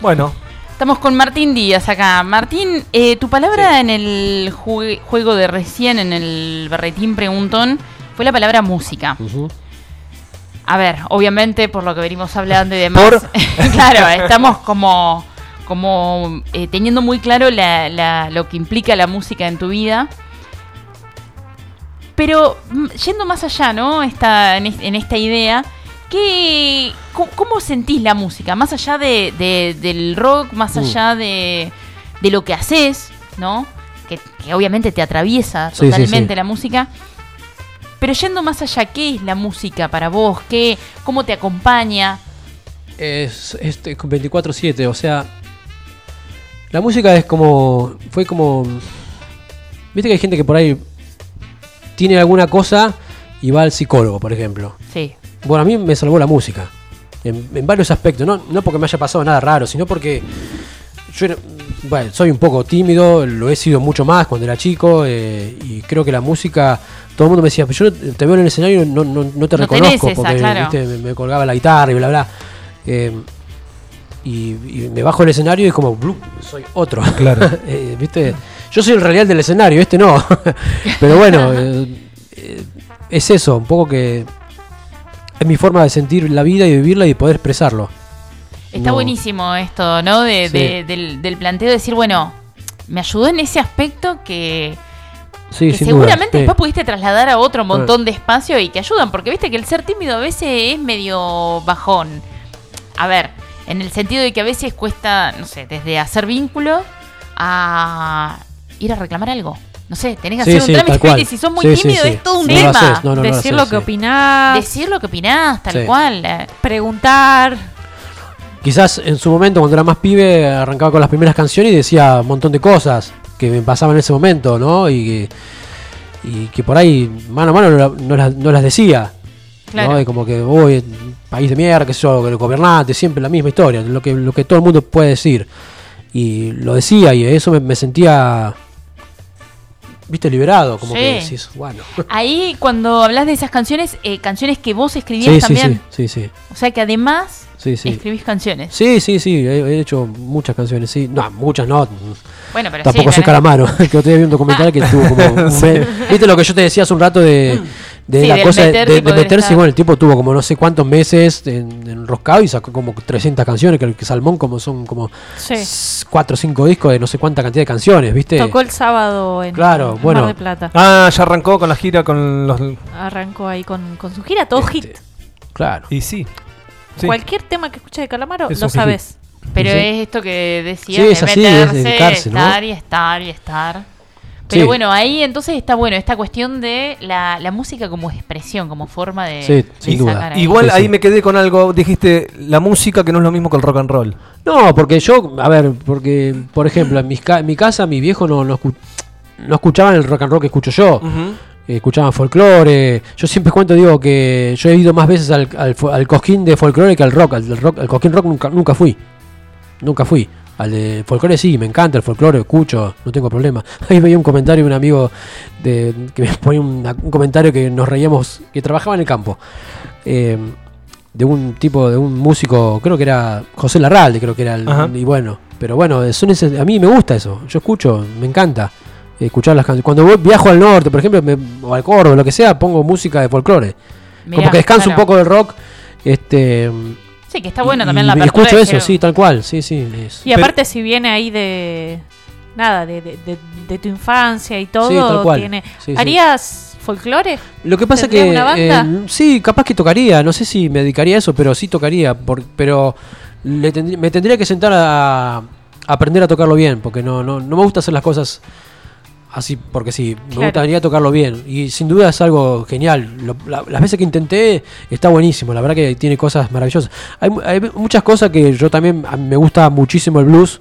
Bueno, Estamos con Martín Díaz acá. Martín, eh, tu palabra en el jue- juego de recién, en el berretín preguntón, fue la palabra música. A ver, obviamente por lo que venimos hablando y demás. Por- claro, estamos como, como eh, teniendo muy claro la- la- lo que implica la música en tu vida. Pero mm, yendo más allá, ¿no? Esta, en, es- en esta idea, ¿qué, cómo, cómo sentís la música? Más allá de, de- del rock, más Mm. allá de, de lo que haces, ¿no? Que, que obviamente te atraviesa Sí, totalmente sí. la música. Pero yendo más allá, ¿qué es la música para vos? ¿Qué, ¿Cómo te acompaña? Es este, 24-7, o sea. La música es como. Fue como. Viste que hay gente que por ahí tiene alguna cosa y va al psicólogo, por ejemplo. Sí. Bueno, a mí me salvó la música. En, en varios aspectos. No, no porque me haya pasado nada raro, sino porque yo era- bueno, soy un poco tímido, lo he sido mucho más cuando era chico. eh, y creo que la música. Todo el mundo me decía, pero yo te veo en el escenario y no, no, no te No reconozco. esa, porque claro. ¿viste? Me, me colgaba la guitarra y bla, bla. Eh, y, y me bajo del escenario y es como, "Blu, soy otro. Claro. Eh, ¿Viste? Yo soy el real del escenario, este no. Pero bueno, eh, eh, es eso, un poco que es mi forma de sentir la vida y vivirla y poder expresarlo. Está No. buenísimo esto, ¿no? De, Sí. de- del, del planteo de decir, bueno, me ayudó en ese aspecto que, Sí, que seguramente duda, sí. después pudiste trasladar a otro montón de espacio y que ayudan, porque viste que el ser tímido a veces es medio bajón. A ver, en el sentido de que a veces cuesta, no sé, desde hacer vínculo a ir a reclamar algo. No sé, tenés que Sí, hacer sí, un trámite cual. y si sos muy Sí, tímido sí. es todo un No lo tema. haces, no, no, no lo Decir haces, lo que sí. opinás, Decir lo que opinás, tal Sí. cual. eh. preguntar. Quizás en su momento, cuando era más pibe, arrancaba con las primeras canciones y decía un montón de cosas que me pasaban en ese momento, ¿no? Y que, y que por ahí, mano a mano, no, la- no las, no las decía. Claro. ¿no? Y como que voy, país de mierda, que sé yo, el gobernante, siempre la misma historia, lo que, lo que todo el mundo puede decir. Y lo decía y eso me, me sentía viste, liberado, como Sí. que decís, bueno. Ahí, cuando hablas de esas canciones, eh, canciones que vos escribías Sí, también. sí, sí, sí. O sea que además escribís canciones. Sí, sí, sí, he, he hecho muchas canciones, sí. No, muchas no. Bueno, pero Tampoco sí, soy Calamaro, que otro día vi un documental que tuvo como un mes. ¿Viste lo que yo te decía hace un rato de, de Sí, la cosa de- meterse? estar. Bueno, el tipo tuvo como no sé cuántos meses en- enroscado y sacó como 300 canciones, que el que Salmón como son como Sí. 4 o 5 discos de no sé cuánta cantidad de canciones, ¿viste? Tocó el sábado en, Claro, en bueno. Mar de Plata. Ah, ya arrancó con la gira con los. Arrancó ahí con, con su gira, todo Este, hit. Claro. Y sí. sí. Cualquier tema que escuches de Calamaro, lo sabes. Pero Sí. es esto que decía Sí, de es así, es estar y estar y estar. Pero Sí. bueno, ahí entonces está bueno esta cuestión de la, la música como expresión, como forma de, Sí, de sin duda. Igual Sí, ahí sí. me quedé con algo. Dijiste la música que no es lo mismo que el rock and roll. No, porque yo, a ver, porque, por ejemplo, en, mis ca- en mi casa, mi viejo no, no, escu- no escuchaban el rock and roll que escucho yo. Eh, escuchaban folclore. Yo siempre cuento, digo, que yo he ido más veces al, al, al cosquín de folclore que al rock. Al, rock, al cosquín rock nunca, nunca fui. Nunca fui. Al de folclore sí, me encanta el folclore, escucho, no tengo problema. Ahí veía un comentario de un amigo de, que me ponía un comentario que nos reíamos, que trabajaba en el campo. Eh, de un tipo, de un músico, creo que era José Larralde, creo que era el, Ajá. y bueno, pero bueno, son ese- a mí me gusta eso, yo escucho, me encanta eh, escuchar las canciones. Cuando voy, viajo al norte, por ejemplo, me- o al Córdoba, lo que sea, pongo música de folclore. Mirá, Como que descanso claro. un poco del rock. Este, Sí, que está bueno y- también la apertura escucho eso, sí, tal cual, sí, sí. es- Y aparte, si viene ahí de. Nada, de, de, de- de tu infancia y todo, Sí, tal cual. tiene. Sí. ¿Harías folclore? Lo que pasa ¿Tendrías que una banda? eh, sí, capaz que tocaría, no sé si me dedicaría a eso, pero sí tocaría, por- pero le me tendría que sentar a, a aprender a tocarlo bien, porque no, no, no me gusta hacer las cosas así porque sí, me Claro. gustaría tocarlo bien y sin duda es algo genial. Lo- la- las veces que intenté está buenísimo, la verdad que tiene cosas maravillosas. Hay, hay muchas cosas que yo también me gusta muchísimo el blues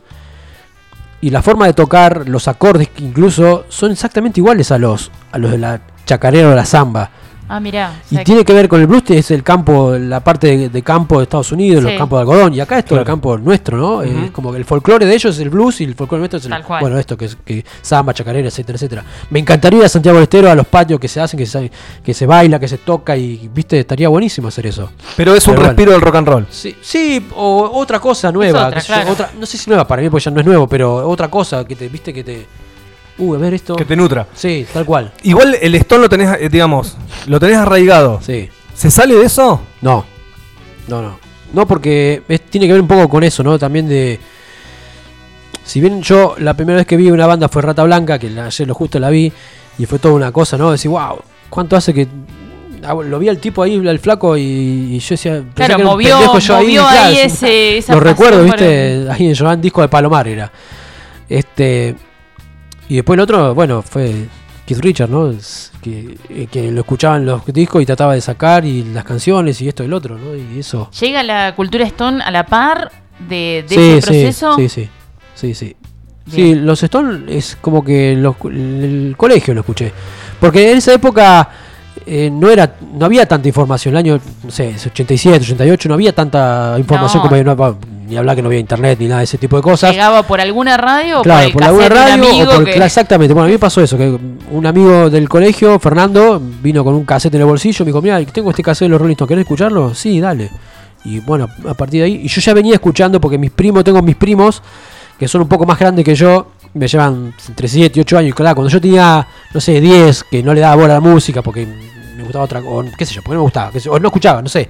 y la forma de tocar, los acordes que incluso son exactamente iguales a los a los de la chacarera o la samba. Ah, mirá. o Y sea, tiene que ver con el blues, es el campo, la parte de, de campo de Estados Unidos, los campos de algodón, y acá es todo el campo nuestro, ¿no? Eh, Es como que el folclore de ellos es el blues y el folclore nuestro es el, Tal cual. bueno, esto que es que samba, chacarera, etcétera, etcétera. Me encantaría ir a Santiago del Estero a los patios que se hacen, que se, que se baila, que se toca y, viste, estaría buenísimo hacer eso. Pero es un bueno. respiro del rock and roll. Sí, sí o otra cosa nueva, otra, claro. otra- no sé si nueva para mí porque ya no es nuevo, pero otra cosa que te, viste, que te... Uh, a ver esto. Que te nutra. Sí, tal cual. Igual el Stone lo tenés, eh, digamos, lo tenés arraigado. Sí. ¿Se sale de eso? No, no, no. No, porque es- tiene que ver un poco con eso, ¿no? También de. Si bien yo la primera vez que vi una banda fue Rata Blanca, que la- ayer lo justo la vi, y fue toda una cosa, ¿no? Decir, wow, ¿cuánto hace que.? ah, Lo vi al tipo ahí, al flaco, y, y yo decía. Claro, un movió- pendejo yo movió claro, ahí ese- esa Lo recuerdo, ¿viste? Ahí en Joan Disco de Palomar era. Este. Y después el otro, bueno, fue Keith Richard, ¿no? Que, eh, que lo escuchaban los discos y trataba de sacar y las canciones y esto y el otro, ¿no? Y eso. Llega la cultura Stone a la par de, de sí, ese proceso. Sí, sí, sí, sí. Sí, los Stone es como que los- el colegio lo escuché. Porque en esa época eh, no era no había tanta información. El año, no sé, 87, 88, no había tanta información No. como hay- no, ni hablar que no había internet ni nada de ese tipo de cosas. Llegaba por alguna radio o Claro, por por el alguna un radio o por, que- exactamente. Bueno, a mí me pasó eso, que un amigo del colegio, Fernando, vino con un cassette en el bolsillo, me dijo, mira, tengo este cassette de los Rolling Stones, ¿querés escucharlo? Sí, dale. Y bueno, a partir de ahí, y yo ya venía escuchando porque mis primos, tengo mis primos, que son un poco más grandes que yo, me llevan entre 7 y 8 años, y claro, cuando yo tenía, no sé, 10, que no le daba bola a la música porque me gustaba otra, o qué sé yo, porque no me gustaba, o no escuchaba, no sé.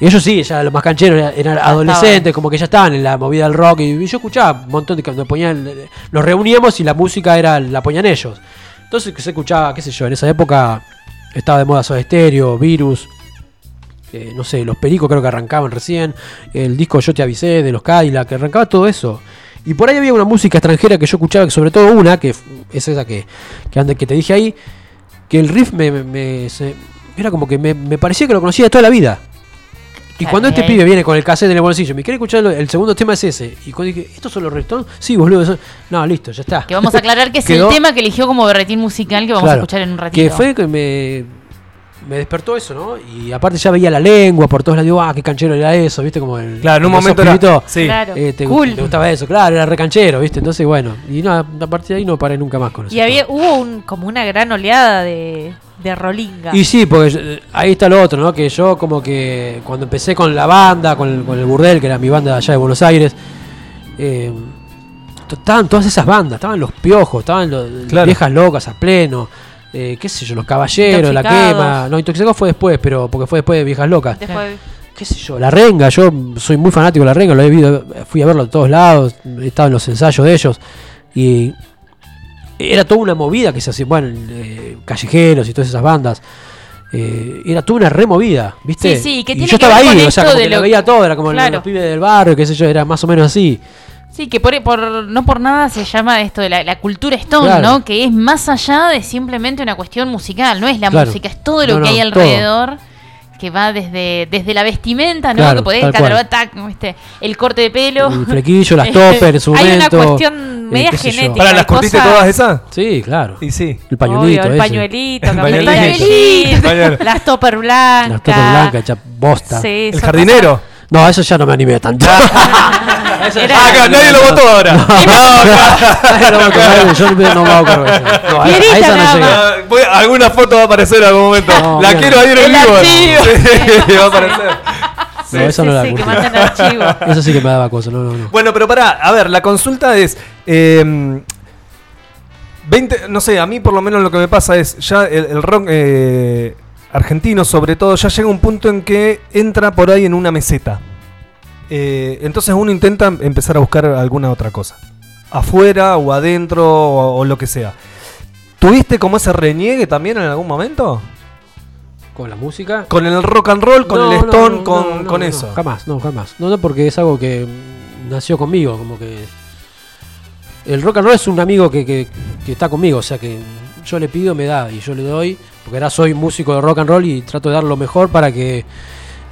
Y ellos sí, ya los más cancheros eran, eran adolescentes, como que ya estaban en la movida del rock. Y, y yo escuchaba un montón de cuando ponían, nos reuníamos y la música era la ponían ellos. Entonces que se escuchaba, qué sé yo, en esa época estaba de moda Soda Stereo, Virus, eh, no sé, los Pericos creo que arrancaban recién, el disco Yo te avisé de los Cadillac, que arrancaba todo eso. Y por ahí había una música extranjera que yo escuchaba, que sobre todo una, que es esa que, que, que te dije ahí, que el riff me, me- me- se- era como que me, me parecía que lo conocía de toda la vida. Y cuando este ahí- pibe viene con el cassette en el bolsillo, me quiere escuchar el, segundo tema es ese. Y cuando dije, ¿estos son los Stones? Sí, boludo. eso- No, listo, ya está. Que vamos a aclarar que es Quedó- el tema que eligió como berretín musical que vamos Claro, a escuchar en un ratito. Que fue que me. me despertó eso, ¿no? Y aparte ya veía la lengua por todos lados, digo, ah, qué canchero era eso, ¿viste? Como el. Claro, en un momento era- pibitos, sí. Claro. eh, te, Cool. te gustaba eso, claro, era recanchero, ¿viste? Entonces, bueno, y no, a partir de ahí no paré nunca más con eso. Y había, hubo un, como una gran oleada de, de rolinga. Y sí, porque eh, ahí está lo otro, ¿no? Que yo como que cuando empecé con la banda, con el, con el Burdel, que era mi banda allá de Buenos Aires, eh, estaban todas esas bandas, estaban los piojos, estaban los, las viejas locas a pleno, eh, qué sé yo, los caballeros, la quema. No, Intoxicados fue después, pero porque fue después de viejas locas. Después- qué sé yo, la renga, yo soy muy fanático de la renga, lo he visto, fui a verlo de todos lados, he estado en los ensayos de ellos y era toda una movida que se hacía, bueno, eh, callejeros y todas esas bandas. eh, era toda una removida, ¿viste? Sí, sí, que y tiene yo que estaba ver ahí, o sea, como que lo lo- veía todo, era como Claro. los pibes del barrio, qué sé yo, era más o menos así. Sí, que por, por- no por nada se llama esto de la, la cultura Stone, Claro. ¿no? Que es más allá de simplemente una cuestión musical, no es la Claro. música, es todo lo No, que no, hay todo. Que va desde, desde la vestimenta, ¿no? Claro, que podés catalogar tac, ¿viste? el corte de pelo. El flequillo, las toppers su Hay una cuestión eh, media genética. Para, ¿las curtiste cosas- todas esas? Sí, claro. Y sí. El pañuelito, Obvio, el pañuelito, pañuelito. jean, Pañuelo. las topper blancas. Las toppers blancas, hecha bosta. Sí, ¿El jardinero? No, eso ya no me animé tanto. Eso Ah, no nadie lo votó ahora. No me acuerdo, yo no me acuerdo. No, a, a Fierita esa no llegué. Ah, voy- alguna foto va a aparecer en algún momento. No, la bien. quiero ahí en el El vivo. archivo. Sí, va a aparecer. No, eso no Sí, la sí, que curtí. archivo. Eso sí que me daba cosa, no, no, no. Bueno, pero pará, a ver, la consulta es. eh, 20, no sé, a mí por lo menos lo que me pasa es, ya el, el rock eh, argentino sobre todo, ya llega un punto en que entra por ahí en una meseta. Eh, entonces uno intenta empezar a buscar alguna otra cosa. Afuera o adentro o, o lo que sea. ¿Tuviste como ese reniegue también en algún momento? Con la música. Con el rock and roll, con No, el stone, no, con, no, con no, eso. Jamás, no, jamás. No, no, porque es algo que nació conmigo, como que. El rock and roll es un amigo que, que- que está conmigo, o sea que yo le pido, me da, y yo le doy, porque ahora soy músico de rock and roll y trato de dar lo mejor para que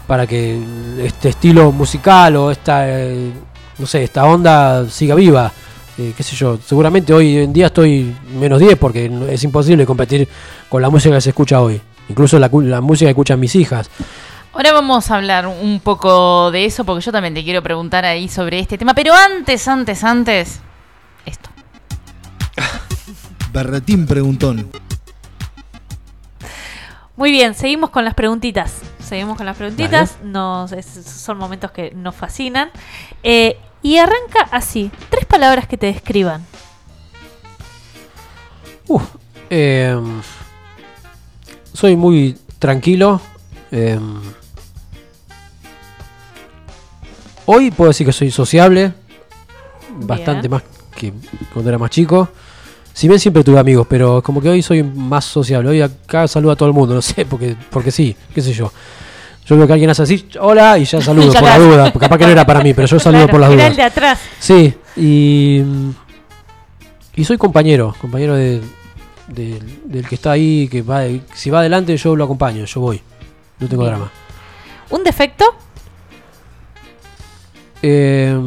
para que este estilo musical o esta eh, no sé, esta onda siga viva. Eh, qué sé yo, seguramente hoy en día estoy menos 10 porque es imposible competir con la música que se escucha hoy. Incluso la, la música que escuchan mis hijas. Ahora vamos a hablar un poco de eso porque yo también te quiero preguntar ahí sobre este tema. Pero antes, antes, antes, esto. Berretín preguntón. Muy bien, seguimos con las preguntitas. Seguimos con las preguntitas. Nos, es- son momentos que nos fascinan. Eh, y arranca así. Tres palabras que te describan. Uf, em, soy muy tranquilo. em, hoy puedo decir que soy sociable. Bastante Bien. más que cuando era más chico. Si bien siempre tuve amigos, pero como que hoy soy más sociable. Hoy acá saludo a todo el mundo, no sé, porque, porque sí, qué sé yo. Yo veo que alguien hace así, hola, y ya saludo Ya por la duda. Capaz que no era para mí, pero yo saludo Claro, por dudas. el de atrás. Sí, y, y soy compañero, compañero de, de- del que está ahí, que va, si va adelante yo lo acompaño, yo voy, no tengo Bien. drama. ¿Un defecto? Eh,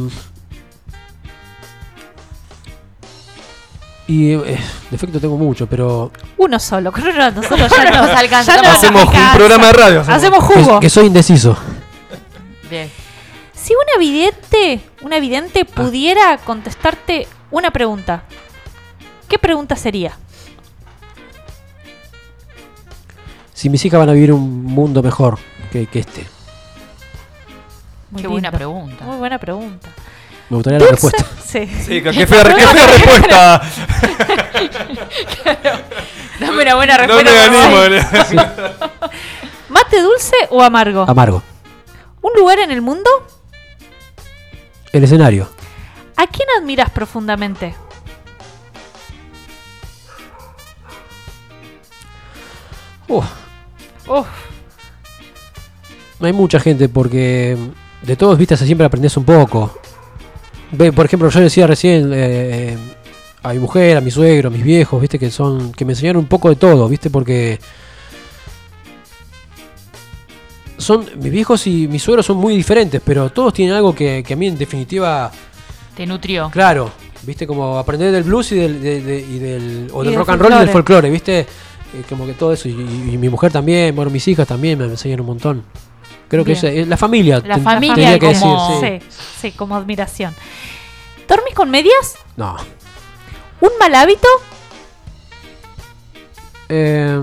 y eh, defecto tengo mucho, pero Uno solo. Uno nosotros ya Nos alcanza, ya no Hacemos un programa de radio. hacemos. Hacemos que, jugo. que soy indeciso. Bien. Si una vidente, una vidente pudiera contestarte una pregunta, ¿qué pregunta sería? Si mis hijas van a vivir un mundo mejor que, que este, Muy Qué buena pregunta. Muy buena pregunta. Me gustaría la respuesta. Sí. Sí, qué fea, qué fea respuesta. Dame una buena No me respuesta. por favor. animo. ¿Mate dulce o amargo? Amargo. ¿Un lugar en el mundo? El escenario. ¿A quién admiras profundamente? Uf, Uf, No hay mucha gente porque de todos, viste, siempre aprendes un poco. Ve, por ejemplo, yo decía recién eh, a mi mujer, a mi suegro, a mis viejos, viste, que son que me enseñaron un poco de todo, viste, porque son mis viejos y mis suegros son muy diferentes, pero todos tienen algo que, que a mí en definitiva, Te nutrió. claro, viste, como aprender del blues y del, de- de- y del o Y del del rock and roll y del folclore. viste. eh, como que todo eso. Y, y- y mi mujer también, bueno, mis hijas también me enseñan un montón. Creo que esa- eh, la familia. La familia que como- decir, sí. Sí, sí, como admiración. ¿Dormís con medias? No. ¿Un mal hábito? Eh,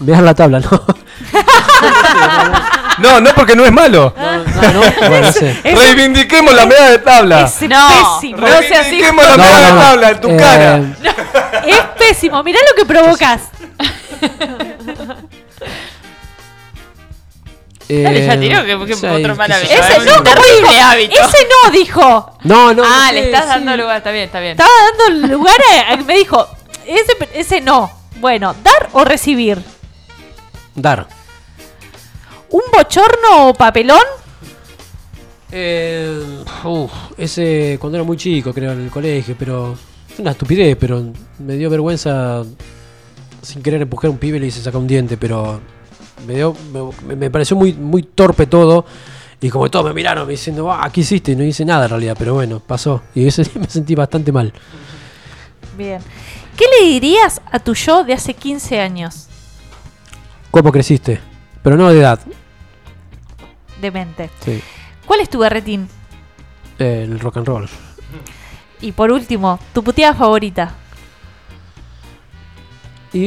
me das la tabla, ¿no? No, no porque no es malo. No, no, bueno. Es- Reivindiquemos la medalla de tabla. Es No, pésimo. no así. Reivindiquemos la No, medalla no, de no. tabla en tu Eh, cara. Es pésimo. Mirá lo que provocas. Dale, ya eh, tiró que, que sí, otro mal hábito. Ese Es no, terrible hábito. Ese no dijo. No, no. ah, no le estás sí. dando lugar, está bien, está bien. Estaba dando lugar a, a- me dijo, ese, ese no. Bueno, dar o recibir. Dar. ¿Un bochorno o papelón? Eh, uf, ese cuando era muy chico, creo, en el colegio, pero fue una estupidez, pero me dio vergüenza sin querer empujar a un pibe y le hice sacar un diente, pero me dio me, me pareció muy muy torpe todo y como todos me miraron me diciendo, "Ah, ¿qué hiciste?" Y no hice nada en realidad, pero bueno, pasó y ese día me sentí bastante mal. Bien. ¿Qué le dirías a tu yo de hace 15 años ¿Cómo creciste? Pero no de edad. de mente? Sí. ¿Cuál es tu berretín? El rock and roll. Y por último, tu puteada favorita. Y,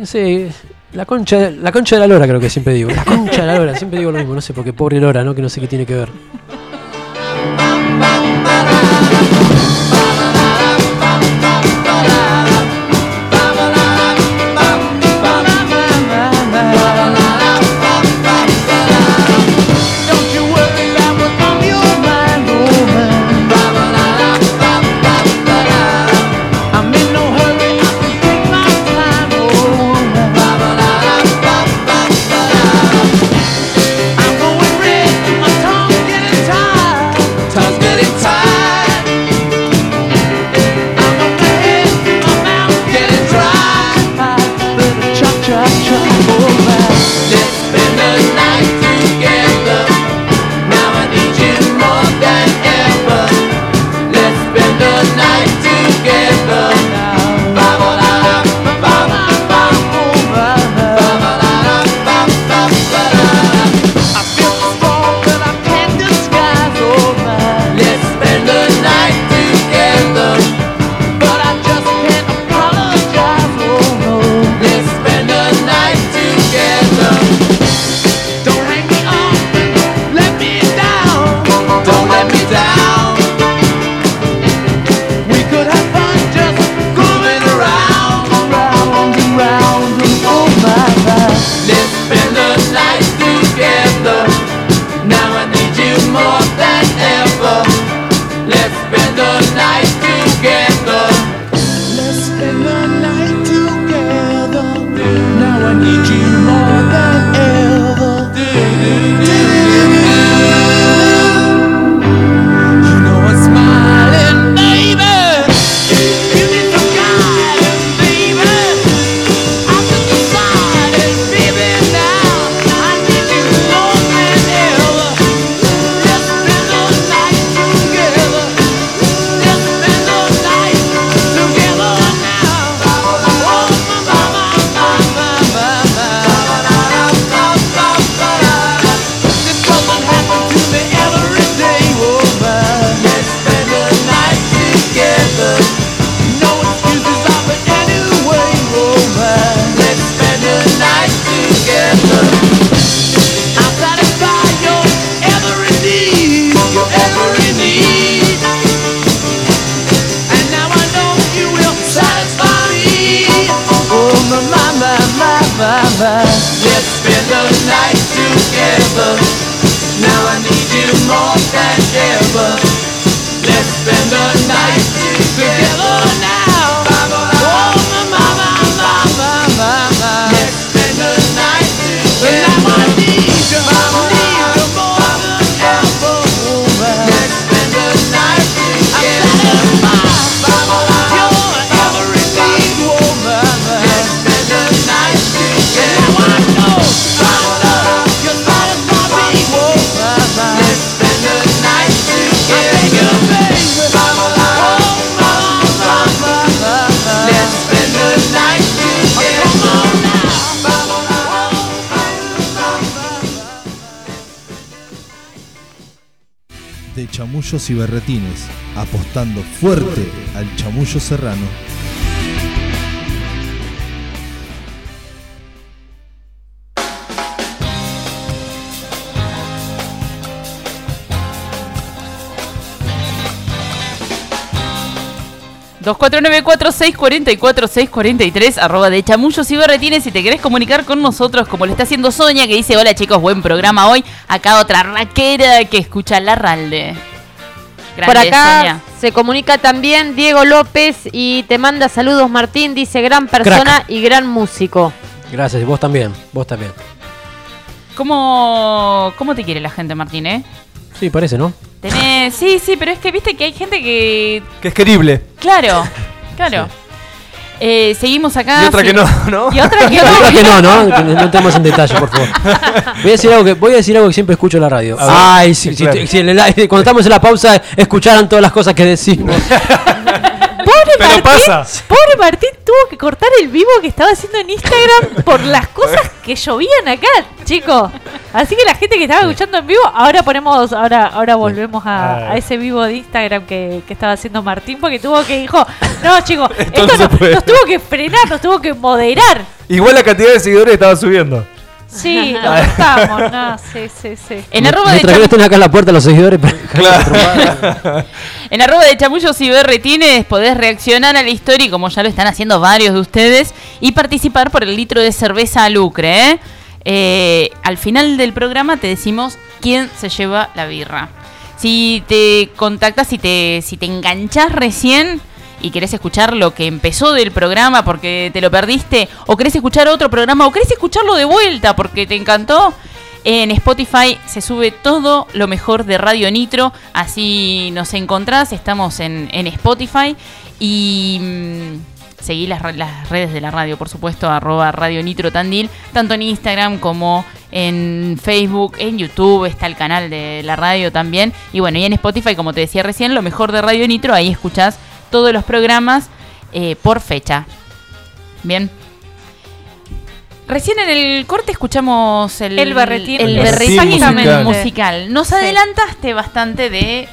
y, sé, la concha, la concha de la lora creo que siempre digo. La concha de la lora, siempre digo lo mismo, no sé, porque pobre lora, ¿no? Que no sé qué tiene que ver. Chamullos y berretines, apostando fuerte al chamullo serrano. tres arroba de chamullos y berretines si te querés comunicar con nosotros como lo está haciendo Sonia que dice hola chicos buen programa hoy acá otra raquera que escucha la ralde Por acá Sonia. se comunica también Diego López y te manda saludos Martín, dice gran persona y gran músico. Gracias, y vos también, vos también. ¿Cómo, ¿Cómo te quiere la gente Martín, eh? Sí, parece, ¿no? Tenés- sí, sí, pero es que viste que hay gente que... Que es querible. Claro, claro. Eh, seguimos acá. Y otra sí. que no, ¿no? Y otra que Y otra que no. no, ¿no? Que no entremos en detalle, por favor. Voy a decir algo que, voy a decir algo que siempre escucho en la radio. Ay, Sí, si- claro. si cuando estamos en la pausa escucharan todas las cosas que decimos. Pobre Pero Martín, pasa. pobre Martín tuvo que cortar el vivo que estaba haciendo en Instagram por las cosas que llovían acá, chicos. Así que la gente que estaba escuchando en vivo, ahora ponemos, ahora, ahora volvemos a, Ah. a ese vivo de Instagram que, que estaba haciendo Martín, porque tuvo que dijo, no chicos, esto, no se no- puede". nos tuvo que frenar, nos tuvo que moderar. Igual la cantidad de seguidores estaba subiendo. Sí, lo cortamos, no, sí, sí, sí. En arroba, de Mientras que no chamu- estén acá en la puerta los seguidores. en arroba de chamullos y berretines podés reaccionar a la historia como ya lo están haciendo varios de ustedes y participar por el litro de cerveza a lucre. ¿eh? Eh, al final del programa te decimos quién se lleva la birra. Si te contactas, si te, si te enganchás recién y querés escuchar lo que empezó del programa porque te lo perdiste, o querés escuchar otro programa, o querés escucharlo de vuelta porque te encantó, en Spotify se sube todo lo mejor de Radio Nitro, así nos encontrás, estamos en, en Spotify y mm, seguí las, las redes de la radio, por supuesto, arroba Radio Nitro Tandil, tanto en Instagram como en Facebook, en YouTube, está el canal de la radio también, y bueno, y en Spotify, como te decía recién, lo mejor de Radio Nitro, ahí escuchás todos los programas eh, por fecha. Bien. Recién en el corte escuchamos el, El berretín. el berretín musical. musical. Nos Sí. adelantaste bastante de,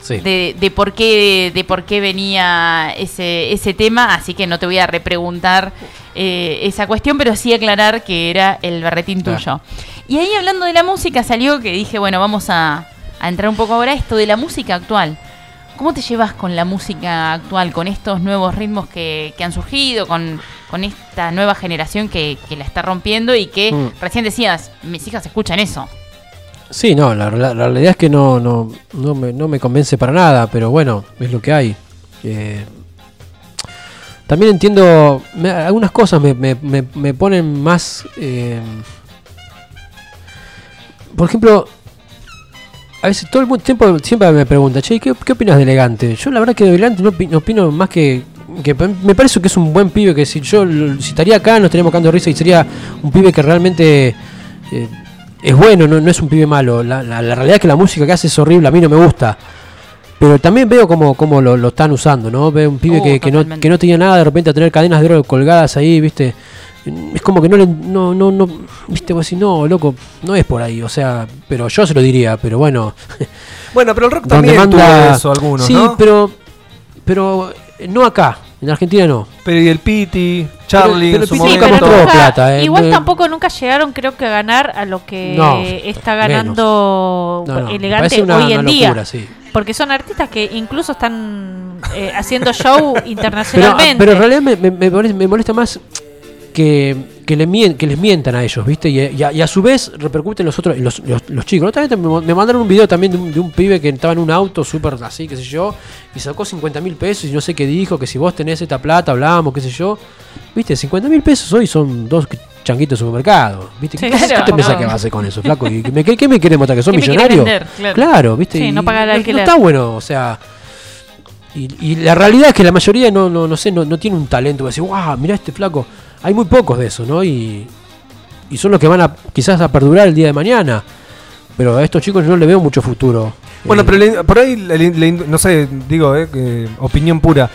Sí. de, de por qué de por qué venía ese, ese tema, así que no te voy a repreguntar eh, esa cuestión, pero sí aclarar que era el berretín tuyo. Y ahí hablando de la música salió que dije, bueno, vamos a, a entrar un poco ahora a esto de la música actual. ¿Cómo te llevas con la música actual, con estos nuevos ritmos que, que han surgido, con, con esta nueva generación que, que la está rompiendo y que Mm. recién decías, mis hijas escuchan eso? Sí, no, la, la- la realidad es que no, no, no, me, no me convence para nada, pero bueno, es lo que hay. Eh, también entiendo, me- algunas cosas me, me- me- me ponen más... eh, por ejemplo, a veces todo el mu- tiempo siempre me pregunta, che, ¿qué, qué opinas de Elegante? Yo la verdad que de Elegante no, opi- no opino más que... me parece que es un buen pibe, que si yo si estaría acá nos estaríamos cagando risa y sería un pibe que realmente... eh, es bueno, no, no es un pibe malo. La, la- la realidad es que la música que hace es horrible, a mí no me gusta. Pero también veo cómo, cómo lo, lo están usando, ¿no? Veo un pibe Uh, que, que no, totalmente. que no tenía nada, de repente a tener cadenas de oro colgadas ahí, ¿viste? Es como que no le. No, no, no. ¿Viste? Vos decís, no, loco, no es por ahí. O sea, pero yo se lo diría, pero bueno. Bueno, pero el rock también manda. tuvo eso, algunos, sí, ¿no? pero. Pero no acá. En Argentina no. Pero y el Piti, Charlie, pero en su el Piti Sí, nunca momento. pero nunca- plata, ¿eh? igual No- tampoco nunca llegaron, creo que a ganar a lo que No, está ganando No, no, me elegante una- hoy en una día. locura, sí. Porque son artistas que incluso están eh, haciendo show Pero, internacionalmente. pero en realidad me, me- me molesta, me molesta más que, que, le mien- que les mientan a ellos, ¿viste? Y, y a, y a su vez repercuten los otros, los, los, los chicos. Otra vez me, me mandaron un video también de un, de un pibe que estaba en un auto súper así, qué sé yo, y sacó 50 mil pesos y no sé qué dijo, que si vos tenés esta plata, hablamos, qué sé yo. ¿Viste? 50 mil pesos hoy son dos changuitos de supermercado, ¿viste? Sí, ¿Qué, claro, ¿qué te pensás no. que vas a hacer con eso, flaco? ¿Y qué, me- qué- qué me querés mostrar? ¿Que sos ¿Qué me querés millonario? vender? Claro. ¿viste? Sí, no pagar el no alquiler. está bueno, o sea... Y, y la realidad es que la mayoría no, no, no sé, no, no tiene un talento. Decir, wow, mira este flaco. Hay muy pocos de eso, ¿no? Y, y son los que van a quizás a perdurar el día de mañana. Pero a estos chicos no le veo mucho futuro. Bueno, Eh, pero la- por ahí, no sé, digo, eh, opinión pura.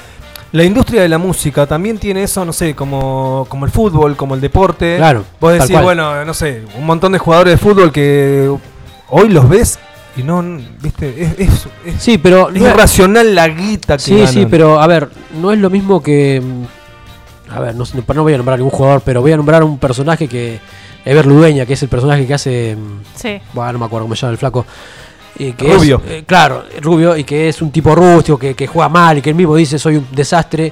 La industria de la música también tiene eso, no sé, como, como el fútbol, como el deporte. Claro, Vos decís, bueno, no sé, un montón de jugadores de fútbol que hoy los ves Y no, viste, es, es, es- Sí, pero. es no- irracional la guita que Sí, sí, pero a ver, no es lo mismo que. A ver, no, no voy a nombrar ningún jugador, pero voy a nombrar un personaje que. Ever Ludueña, que es el personaje que hace. mm, Sí. Bueno, no me acuerdo cómo se llama el flaco. Y que Rubio. es, eh, claro, rubio, y que es un tipo rústico, que, que juega mal, y que él mismo dice soy un desastre.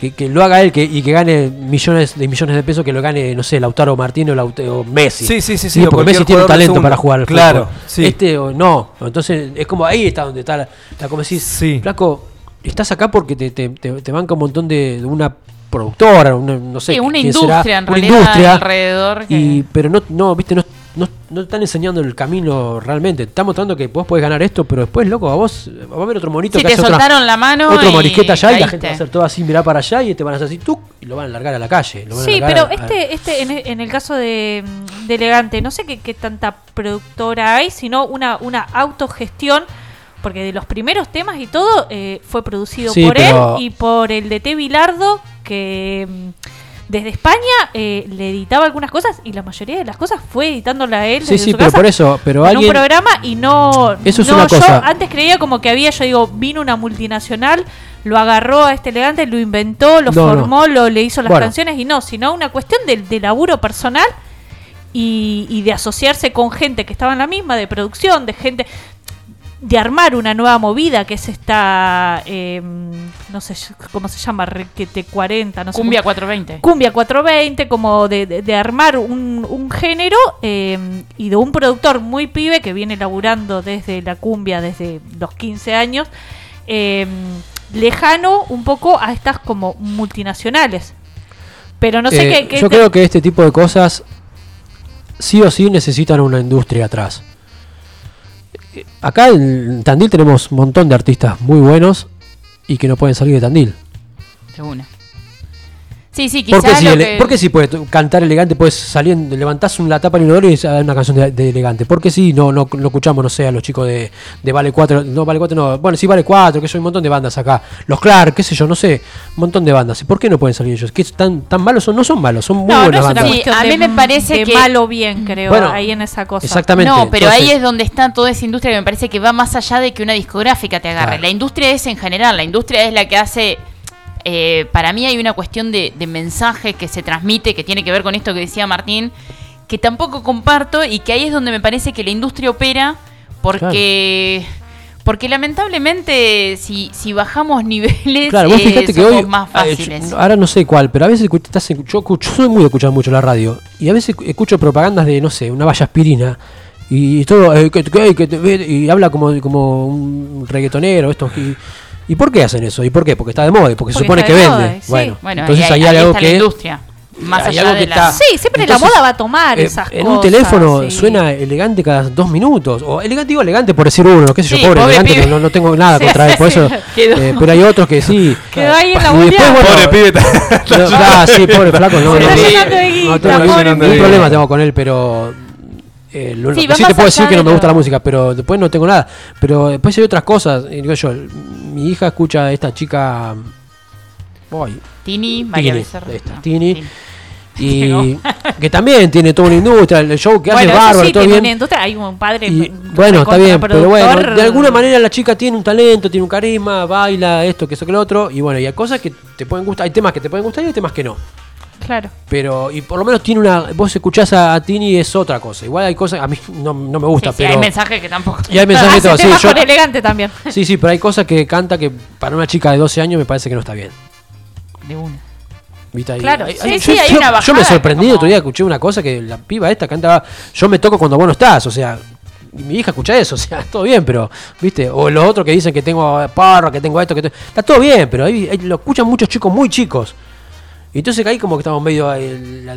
Que, que lo haga él que, y que gane millones de millones de pesos, que lo gane, no sé, Lautaro Martínez o, Messi. Sí, sí, sí, sí, porque Messi tiene un talento para jugar al Claro, fútbol. sí. Este o no. Entonces es como ahí está donde está la, la como decís, Sí. flaco, estás acá porque te, te, te, te banca un montón de, de una productora, una, no sé. Sí, una industria será, en una realidad industria, alrededor. que- y, pero no, no, viste, no, no, no te están enseñando el camino realmente. Te están mostrando que vos podés ganar esto, pero después, loco, a vos va a haber otro monito Sí, que te hace otra- soltaron la mano otro morisqueta allá y la gente va a hacer todo así, mirar para allá y te van a hacer así, tú y lo van a largar a la calle. lo van a Sí, pero a- a- este, este en, el- en el caso de, de Elegante, no sé qué, qué tanta productora hay, sino una, una autogestión, porque de los primeros temas y todo eh, fue producido Sí, por pero- él y por el de T. Bilardo, que mm, desde España eh, le editaba algunas cosas y la mayoría de las cosas fue editándola él. Sí, desde sí, su pero casa por eso, pero en alguien... un programa y no. Eso es no, una yo cosa. antes creía como que había, yo digo, vino una multinacional, lo agarró a este elegante, lo inventó, lo No, no. formó, lo le hizo las Bueno. canciones y no, sino una cuestión de, de laburo personal y, y de asociarse con gente que estaba en la misma, de producción, de gente de armar una nueva movida que es esta eh, no sé cómo se llama requete 40 no sé Cumbia cómo- 420. Cumbia 420, como de, de- de armar un, un género eh, y de un productor muy pibe que viene laburando desde la cumbia desde los 15 años, eh, lejano un poco a estas como multinacionales. Pero no sé Eh, qué... qué yo te- creo que este tipo de cosas sí o sí necesitan una industria atrás. Acá en Tandil tenemos un montón de artistas muy buenos y que no pueden salir de Tandil. Sí, sí, ¿Por quizás lo ele- que- por qué si puedes cantar elegante, puedes salir, levantás la tapa del inodoro y hay una canción de, de elegante? ¿Por qué si no, no, no escuchamos, no sé, a los chicos de, de Vale 4? No, Vale 4 no. Bueno, sí, Vale 4, que hay un montón de bandas acá. Los Clark, qué sé yo, no sé. Un montón de bandas. ¿Y por qué no pueden salir ellos? ¿Qué tan, tan malos son? No son malos, son muy no, buenas es bandas. Sí, a mí de- me parece de que- malo bien, creo, Bueno, ahí en esa cosa. Exactamente. No, pero ahí es donde está toda esa industria que me parece que va más allá de que una discográfica te agarre. Claro. La industria es en general, la industria es la que hace... eh, para mí hay una cuestión de, de mensaje que se transmite, que tiene que ver con esto que decía Martín, que tampoco comparto y que ahí es donde me parece que la industria opera porque... Porque lamentablemente si, si bajamos niveles Claro, vos eh, que hoy. más eh, fáciles. yo- ahora no sé cuál, pero a veces estás en- yo, escucho, soy muy de escuchar mucho la radio. Y a veces escucho propagandas de, no sé, una valla aspirina. Y todo. eh, que, que- que te- y habla como, como un reggaetonero. Esto, y, ¿Y por qué hacen eso? ¿Y por qué? Porque está de moda y porque, se supone que vende. sí. Bueno, Bueno, entonces hay ahí algo está la que. industria. Más allá algo de que la... está- Sí, siempre Entonces, la moda va a tomar Eh, esas en cosas. un teléfono sí. suena elegante cada dos minutos. O elegante, digo elegante por decir uno, qué sé yo, Sí, pobre, pobre elegante, pibe. no, no tengo nada Sí, contra él, por sí, eso. quedó. eh, pero hay otros que sí. Quedó ahí en la después, bueno, Pobre pibe. no, ah, sí, pobre flaco, no, no, no, no tengo con él, pero eh, lo, Sí, te puedo decir que no me gusta la música, pero después no tengo nada. Pero después hay otras cosas. digo yo, mi hija escucha a esta chica. Ay, Tini, María Tini, Becerra. esta, No, Tini. y que también tiene toda una industria, el show que hace bueno, eso bárbaro, sí, todo bien. una industria, hay un padre Y, bueno, está bien, pero bueno, de alguna manera la chica tiene un talento, tiene un carisma, baila, esto, que eso, que lo otro, y bueno, y hay cosas que te pueden gustar, hay temas que te pueden gustar y hay temas que no. Claro. Pero, y por lo menos tiene una, vos escuchás a, a Tini y es otra cosa. Igual hay cosas, a mí no, no me gusta, Sí, sí, pero... hay mensajes que tampoco. y hay mensajes Hace todo, sí, yo- elegante también. sí, sí, pero hay cosas que canta que para una chica de 12 años me parece que no está bien. De una. ¿Viste? Ahí- Claro, sí, sí, yo, hay yo- una yo bajada me sorprendí, como- otro día escuché una cosa que la piba esta cantaba, yo me toco cuando vos no estás, o sea, y mi hija escucha eso, o sea, todo bien, pero, ¿viste? O los otros que dicen que tengo parra, que tengo esto, que te- está todo bien, pero ahí, ahí lo escuchan muchos chicos muy chicos. Y entonces ahí como que estamos medio... ahí, la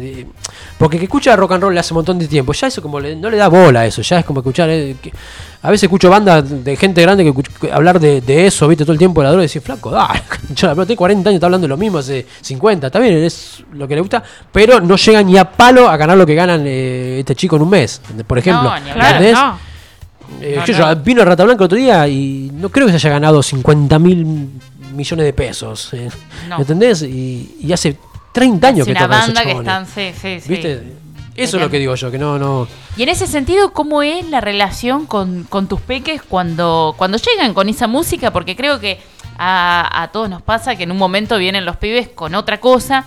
porque que escucha rock and roll hace un montón de tiempo, ya eso como le- no le da bola a eso, ya es como escuchar... eh, que- a veces escucho bandas de gente grande que, hablar de, de eso, viste, todo el tiempo de la droga y decir, flaco, dale, yo tengo 40 años, está hablando de lo mismo hace 50, está bien, es lo que le gusta, pero no llega ni a palo a ganar lo que ganan eh, este chico en un mes, por ejemplo. Eh, No, yo, vino Rata Blanca el otro día y no creo que se haya ganado 50 mil millones de pesos. eh, No. ¿Entendés? Y, y hace 30 años que una tocan esos banda que están. Sí, sí, sí. ¿Viste? Eso es lo que digo yo, que no, no. Y en ese sentido, ¿cómo es la relación con, con tus peques cuando, cuando llegan con esa música? Porque creo que a, a todos nos pasa que en un momento vienen los pibes con otra cosa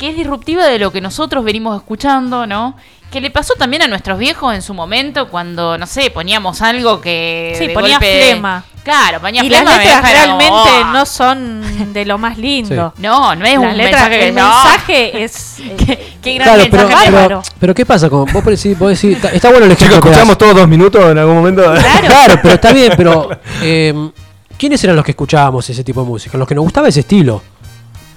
que es disruptiva de lo que nosotros venimos escuchando, ¿no? Que le pasó también a nuestros viejos en su momento cuando, no sé, poníamos algo que. Sí, de ponía golpe- flema. Claro, ponía Y las flema. letras vieja, era como, realmente "Oh". no son de lo más lindo. No, no es Las un letras- mensaje que el no. mensaje es. Qué, qué gran Claro, pero, mensaje. pero, ¿qué pasa? Con, vos decís, vos decís, está, está bueno el ejemplo. Chicos, escuchamos todos dos minutos en algún momento. Claro. pero está bien, pero eh, ¿quiénes eran los que escuchábamos ese tipo de música? Los que nos gustaba ese estilo.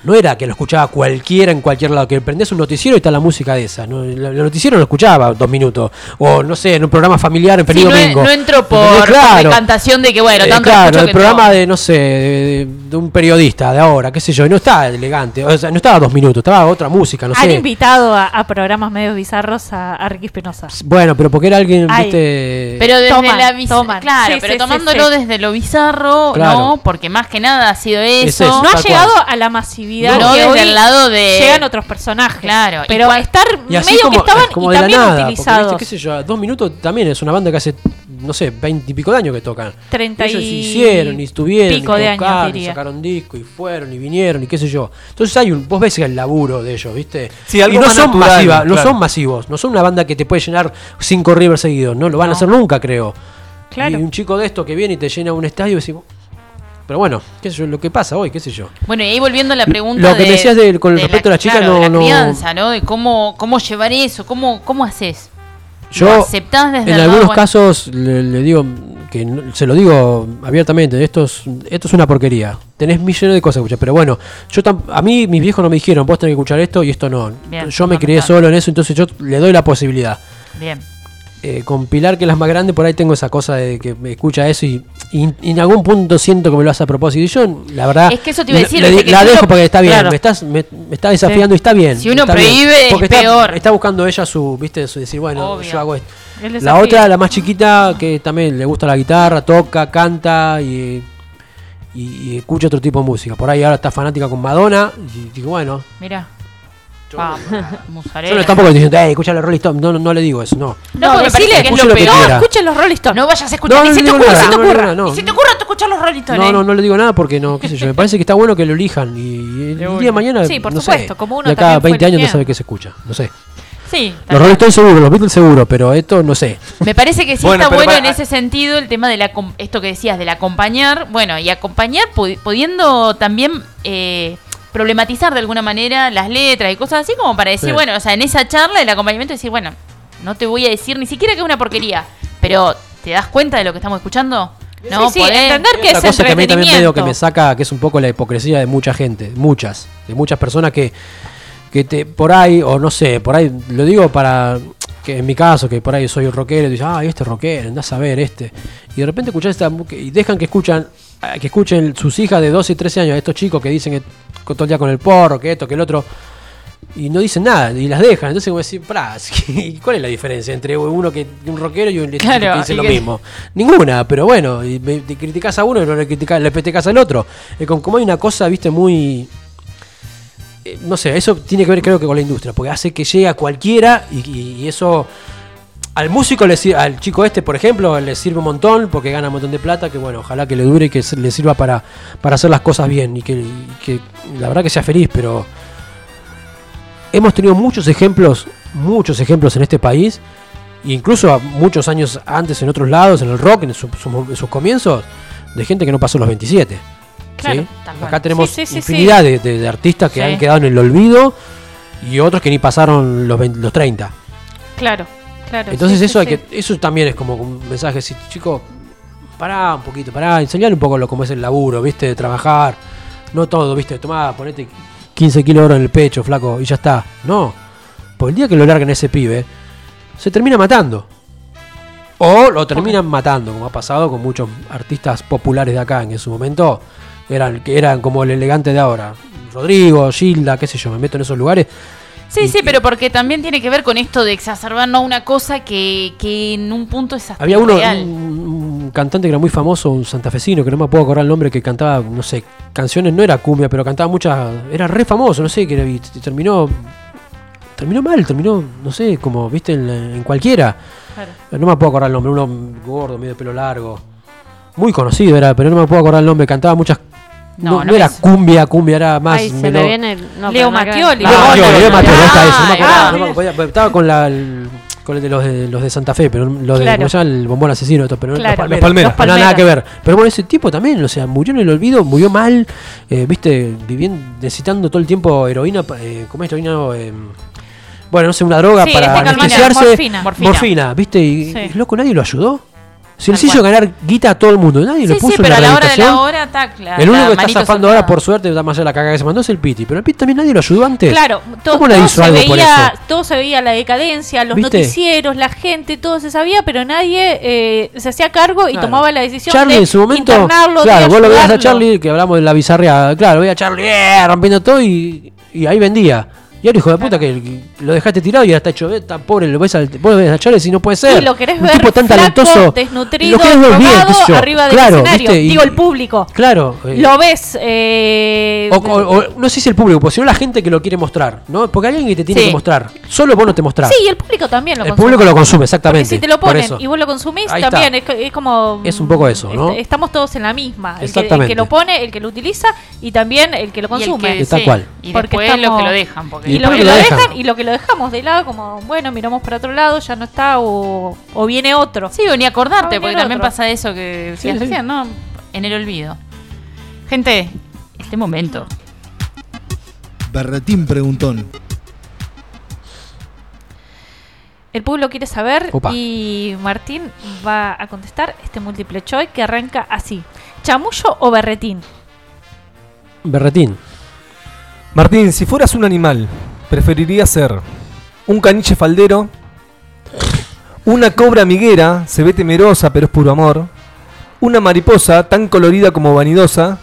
No era que lo escuchaba cualquiera en cualquier lado, que prendés un noticiero y está la música de esa. ¿no? El noticiero lo escuchaba dos minutos. O no sé, en un programa familiar en feliz no, domingo. no entró por, ¿Entendés? por Claro. decantación de que, bueno, Eh, tanto claro, escucho el que programa de, no sé, de, de un periodista de ahora, qué sé yo, y no está elegante, o sea, no estaba dos minutos, estaba otra música, no Han sé. invitado a, a programas medios bizarros a, a Ricky Espinosa. Bueno, pero porque era alguien, Ay. viste... Pero desde Toman, la biz- toman. claro, Sí, pero sí, tomándolo sí, sí. desde lo bizarro, Claro. ¿no? Porque más que nada ha sido Es eso. No ha llegado cual. a la masividad No, que desde hoy el lado de- llegan otros personajes. Claro, Pero cuan- estar Y así medio como, que estaban como y de la también nada, porque, utilizados. viste, qué sé yo, dos minutos también es una banda que hace, no sé, veinte y pico de años que tocan. Treinta Ellos y hicieron, y estuvieron, pico y de años, tocaron, y sacaron disco, y fueron, y vinieron, y qué sé yo. Entonces hay un, vos ves el laburo de ellos, ¿viste? Sí, algo y no son natural, masivas, no son masivos, no son una banda que te puede llenar cinco rivers seguidos, no lo van a hacer nunca, creo. Claro. Y un chico de esto que viene y te llena un estadio y decís, pero bueno, qué sé yo, lo que pasa hoy, qué sé yo. Bueno, y ahí volviendo a la pregunta Lo que de, me decías de- con de respecto a la chica, claro, no- de la crianza, ¿no? De cómo, cómo llevar eso, cómo, cómo haces. Yo, ¿Lo aceptás desde en algunos bueno? casos, le, le digo que no- se lo digo abiertamente, esto es, esto es una porquería. Tenés millones de cosas que escuchar, pero bueno, yo tam- a mí mis viejos no me dijeron, vos tenés que escuchar esto y esto no. Bien, yo me crié solo en eso, entonces yo le doy la posibilidad. Bien. Eh, con Pilar, que es la más grande, por ahí tengo esa cosa de que me escucha eso y, y- y en algún punto siento que me lo hace a propósito. Y yo, la verdad, Es que eso te iba a decir, le- viste, que la dejo uno- porque está bien, claro. me, estás, me, me está desafiando y está bien. Si uno prohíbe, es está, peor. está buscando ella su, viste, su decir, bueno, Obvio. yo hago esto. La otra, la más chiquita, que también le gusta la guitarra, toca, canta y, y, y escucha otro tipo de música. Por ahí ahora está fanática con Madonna. Y digo, bueno, Mira. Vamos, musarela. yo no tampoco le estoy diciendo, hey, escucha los Rolling Stones. No, no, no le digo eso, no. No, me decile, que es lo peor. quiera. Escuchen los Rolling Stones. No vayas a escuchar, No, ni no se te digo ocurra, se te no, no, ocurra. no, no. Ni se te ocurra tú escuchar los Rolling Stones. No, no, no le digo nada porque no, qué sé yo. Me parece que está bueno que lo elijan. Y el día de mañana. Sí, por no supuesto, sé, como uno de cada también fue 20 años no sabe qué se escucha. No sé. Sí, Los Rolling Stones seguro, los Beatles seguro, pero esto no sé. Me parece que sí Bueno, está pero bueno para- en ese sentido el tema de la esto que decías, del acompañar, bueno, y acompañar pu- pudiendo también eh, problematizar de alguna manera las letras y cosas así como para decir, Sí. bueno, o sea, en esa charla el acompañamiento decir, bueno, no te voy a decir ni siquiera que es una porquería, pero ¿te das cuenta de lo que estamos escuchando? No, sí, entender que es cosa que a mí también medio que me saca, que es un poco la hipocresía de mucha gente, muchas, de muchas personas que, que te, por ahí, o no sé, por ahí, lo digo para, que en mi caso, que por ahí soy un rockero, y dices, ay, este rockero, andás a ver este. Y de repente escuchás esta, y dejan que escuchan, que escuchen sus hijas de 12 y 13 años, estos chicos que dicen que con- todo el día con el porro, que esto, que el otro. Y no dicen nada, y las dejan. Entonces, como decir, pará, ¿y ¿cuál es la diferencia entre uno que un rockero y un que Claro, dice y lo que- mismo? Ninguna, pero bueno, y me- te criticas a uno y no le criticas, le criticas al otro. Es como, como hay una cosa, viste, muy. eh, no sé, eso tiene que ver creo que con la industria, porque hace que llegue a cualquiera y, y- y eso. Al músico, le sir- al chico este, por ejemplo, le sirve un montón porque gana un montón de plata, que bueno, ojalá que le dure y que le sirva para, para hacer las cosas bien y que, y que la verdad que sea feliz, pero hemos tenido muchos ejemplos, muchos ejemplos en este país, incluso muchos años antes en otros lados, en el rock, en, su- su- en sus comienzos, de gente que no pasó los 27. ¿sí? Claro. Acá tenemos Sí, sí, sí, infinidad de, de- de artistas que han quedado en el olvido y otros que ni pasaron los, 20 los 30. Claro, claro. Entonces sí, eso sí, hay sí. que eso también es como un mensaje, si chico, pará un poquito, pará, enseñale un poco lo como es el laburo, ¿viste? De trabajar. No todo, ¿viste? Tomá, ponete 15 kilos de oro en el pecho, flaco, y ya está. No. Porque el día que lo largan ese pibe, se termina matando. O lo terminan matando, como ha pasado con muchos artistas populares de acá, en su momento eran, que eran como el elegante de ahora. Rodrigo, Gilda, qué sé yo, me meto en esos lugares. Sí, sí, pero porque también tiene que ver con esto de exacerbar no una cosa que, que en un punto es hasta Había uno, un, un cantante que era muy famoso, un santafesino, que no me puedo acordar el nombre, que cantaba, no sé, canciones, no era cumbia, pero cantaba muchas, era re famoso, no sé, que era- y terminó, terminó mal, terminó, no sé, como, viste, en, en cualquiera. Claro. No me puedo acordar el nombre, uno gordo, medio de pelo largo. Muy conocido era, pero no me puedo acordar el nombre. Cantaba muchas. No, No, no no era cumbia, cumbia era más. Ay, se menor. me viene. No, Leo. Mattioli. Ah, Leo Mattioli, Mattioli. Leo Mattioli, ahí está, eso, no me Ah, acordaba, ah, no me acordaba, Estaba con la. el- con el de los de, los de Santa Fe, pero los de Claro. ¿cómo se llama? el bombón asesino, esto, pero Claro. los palmeras. Los Palmeras. No, nada, que ver. Pero bueno, ese tipo también, o sea, murió en el olvido, murió mal, eh, viste, viviendo, necesitando todo el tiempo heroína, eh, ¿cómo es heroína? Eh, bueno, no sé, una droga Sí, para este anestesiarse. morfina. Morfina. Morfina, viste, y, Sí. y, loco, nadie lo ayudó. Si hizo cual. ganar guita a todo el mundo, nadie lo Sí, puso sí, en pero la a la hora de la hora, tac, la- El único que está zafando ahora, por suerte, da más allá de la cagada que se mandó, es el Piti. Pero el Piti también nadie lo ayudó antes. Claro, ¿Cómo todo, hizo se algo por veía, eso? todo se veía la decadencia, los ¿Viste? noticieros, la gente, todo se sabía, pero nadie eh, se hacía cargo y Claro. tomaba la decisión Charlie de en su momento, internarlo, de claro, vos lo veías a. Charlie, que hablamos de la bizarrea, claro, veía a Charlie eh, rompiendo todo y, y ahí vendía. Y ahora hijo de puta que lo dejaste tirado y ahora está hecho, tan pobre, lo ves, al, vos lo ves a Charlie y no puede ser. Y lo querés Un ver tipo tan flaco, talentoso. desnutrido, lo querés ver bien, qué sé yo. arriba del claro, escenario. ¿viste? Y- Digo, el público. Claro. eh, Lo ves. eh, o, o- o- no sé si el público, sino la gente que lo quiere mostrar, ¿no? Porque hay alguien que te tiene Sí. que mostrar. Solo vos no te mostrás. sí, y el público también lo el consume. público lo consume, Porque exactamente. si te lo por ponen eso. y vos lo consumís, Ahí también está. es, es como... Es un poco eso, ¿no? est- Estamos todos en la misma. El que, el Exactamente. que lo pone, el que lo utiliza y también el que lo Y el consume. que- Tal sí, cual. Y Porque después estamos- lo que lo dejan. Porque Y, Y lo que lo lo dejan. dejan y lo que lo dejamos de lado como, bueno, miramos para otro lado, ya no está o, o viene otro. Sí, o ni acordarte, Ah, porque también otro. pasa eso que sí. recién, ¿no? En el olvido. Gente, este momento. Berretín preguntón. El pueblo quiere saber Opa. y Martín va a contestar este múltiple choice que arranca así. ¿Chamullo o berretín? Berretín. Martín, si fueras un animal, ¿preferirías ser un caniche faldero? Una cobra amiguera, se ve temerosa pero es puro amor. Una mariposa tan colorida como vanidosa.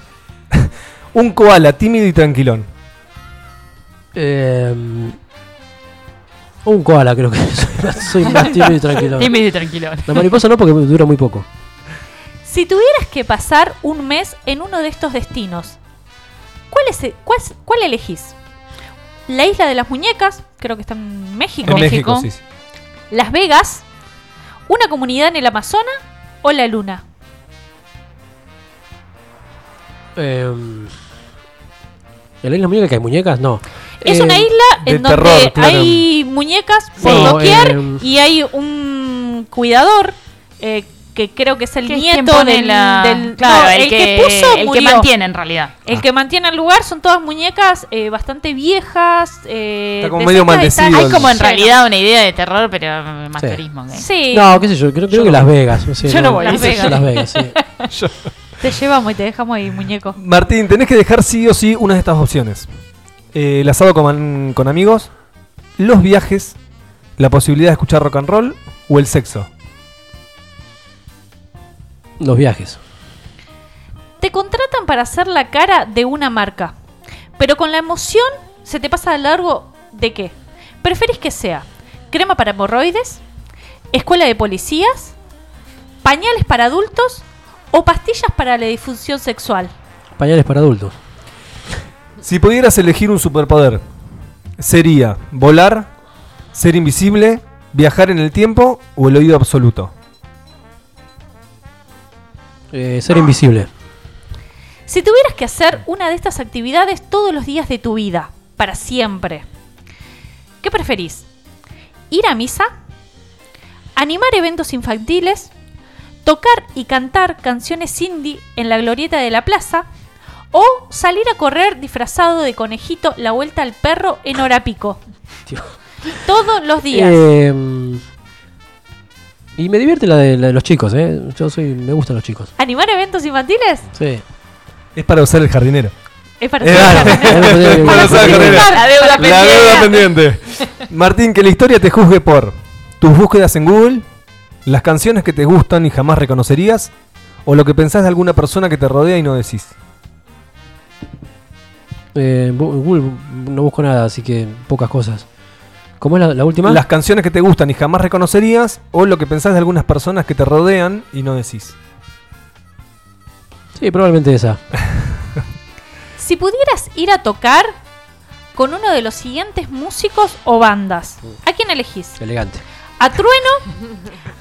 un koala tímido y tranquilón. Eh, un koala, creo que soy más, soy más tímido y tranquilo. Tímido y tranquilo. La mariposa no, porque dura muy poco. Si tuvieras que pasar un mes en uno de estos destinos, ¿cuál, es, el- cuál, cuál elegís? La isla de las muñecas, creo que está en México. En México, México. sí, sí. Las Vegas, una comunidad en el Amazonas o la Luna. Eh, ¿En la isla muñeca que hay muñecas? No. Es Eh, una isla de en donde terror, claro. hay muñecas por Sí. doquier eh, y hay un cuidador eh, que creo que es el Que nieto del, la- del- claro, no, el, que, puso el que mantiene en realidad. El que mantiene el lugar son todas muñecas eh, bastante viejas. Eh, Está como medio que maldecido Hay como en realidad una idea de terror, pero más Sí. turismo. que- Sí, No, qué sé yo, creo, creo que Las Vegas. Yo no voy a Las Vegas. Vegas. Las Vegas, sí. te llevamos y te dejamos ahí, muñeco. Martín, tenés que dejar sí o sí una de estas opciones. Eh, el asado con, con amigos, los viajes, la posibilidad de escuchar rock and roll o el sexo. Los viajes. Te contratan para hacer la cara de una marca, pero con la emoción se te pasa de largo de qué. ¿Preferís que sea crema para hemorroides, escuela de policías, pañales para adultos o pastillas para la difusión sexual? Pañales para adultos. Si pudieras elegir un superpoder, sería volar, ser invisible, viajar en el tiempo o el oído absoluto. Eh, ser invisible. Si tuvieras que hacer una de estas actividades todos los días de tu vida, para siempre, ¿qué preferís? ¿Ir a misa? ¿Animar eventos infantiles? ¿Tocar y cantar canciones indie en la glorieta de la plaza? ¿O salir a correr disfrazado de conejito la vuelta al perro en hora pico? Tío. Todos los días. Eh, y me divierte la de, la de los chicos, ¿eh? Yo soy, me gustan los chicos. ¿Animar eventos infantiles? Sí. Es para usar el jardinero. Es para Eh, ser dale. jardinero. Es para usar el jardinero. La deuda La pendiente. deuda pendiente. Martín, que la historia te juzgue por tus búsquedas en Google, las canciones que te gustan y jamás reconocerías, o lo que pensás de alguna persona que te rodea y no decís. Eh, Google no busco nada, así que pocas cosas. ¿Cómo es la, la última? Las canciones que te gustan y jamás reconocerías, o lo que pensás de algunas personas que te rodean y no decís. Sí, probablemente esa. Si pudieras ir a tocar con uno de los siguientes músicos o bandas. ¿A quién elegís? Elegante. ¿A Trueno?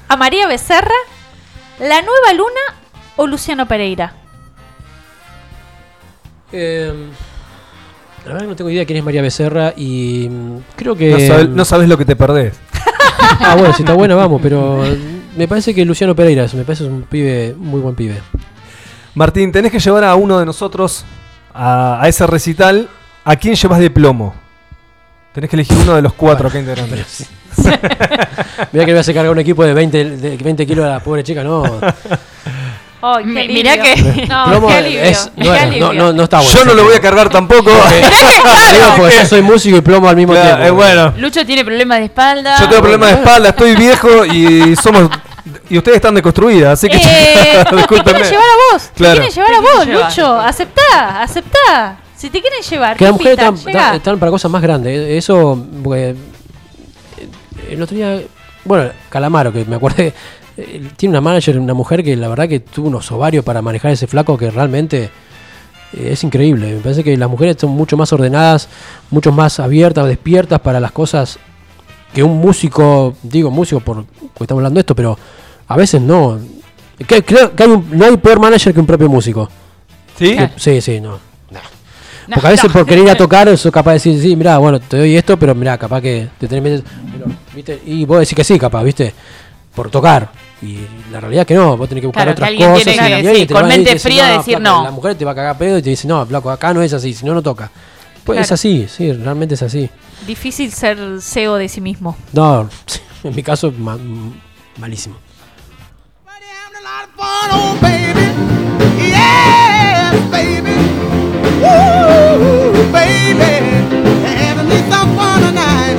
¿A María Becerra? ¿La Nueva Luna o Luciano Pereira? Eh, la verdad que no tengo idea quién es María Becerra y mm, creo que... No, sabes, no sabes lo que te perdés. Ah, bueno, si está buena, vamos, pero me parece que Luciano Pereira, me parece un pibe, muy buen pibe. Martín, tenés que llevar a uno de nosotros a, a ese recital. ¿A quién llevas de plomo? Tenés que elegir uno de los cuatro acá integrantes. Mira que le voy a hacer cargar un equipo de 20, de 20 kilos a la pobre chica, no. Ay, Mi- mirá que- No, qué alivio. es- qué no, es- alivio. no, no, no está bueno. Yo no lo voy a cargar tampoco. Digo, porque yo soy músico y plomo al mismo Claro, tiempo. eh, bueno, Lucho tiene problemas de espalda. yo tengo problemas de espalda, estoy viejo y somos. Y ustedes están deconstruidas, así que. Eh, te quieren llevar a vos, Claro. te quieren llevar a vos, llevar. Lucho. Aceptá, aceptá. Si te quieren llevar, Que las mujeres están, están- para cosas más grandes. eh, Eso, porque, eh, el otro día, bueno, Calamaro, que me acuerdo, eh, tiene una manager, una mujer que la verdad que tuvo unos ovarios para manejar ese flaco que realmente eh, es increíble. Me parece que las mujeres son mucho más ordenadas, mucho más abiertas, despiertas para las cosas que un músico, digo músico por, porque estamos hablando de esto, pero a veces no. Que- creo que hay un- no hay peor manager que un propio músico. ¿Sí? Claro. Sí, sí, no. No, Porque a veces no. por querer ir a tocar, eso capaz de decir, sí, mira, bueno, te doy esto, pero mira, capaz que te tenés meses- pero, ¿viste? Y vos decís que sí, capaz, ¿viste? Por tocar. Y la realidad es que no, vos tenés que buscar Claro, otras cosas. tiene y sí, te con decir, mente fría decir flaco, no. La mujer te va a cagar pedo y te dice, no, flaco, acá no es así, si no, no toca. Pues es así, sí, realmente es así. Difícil ser CEO de sí mismo. No, en mi caso, ma- malísimo. baby. Yes, baby. Woo, baby. Having me some fun tonight.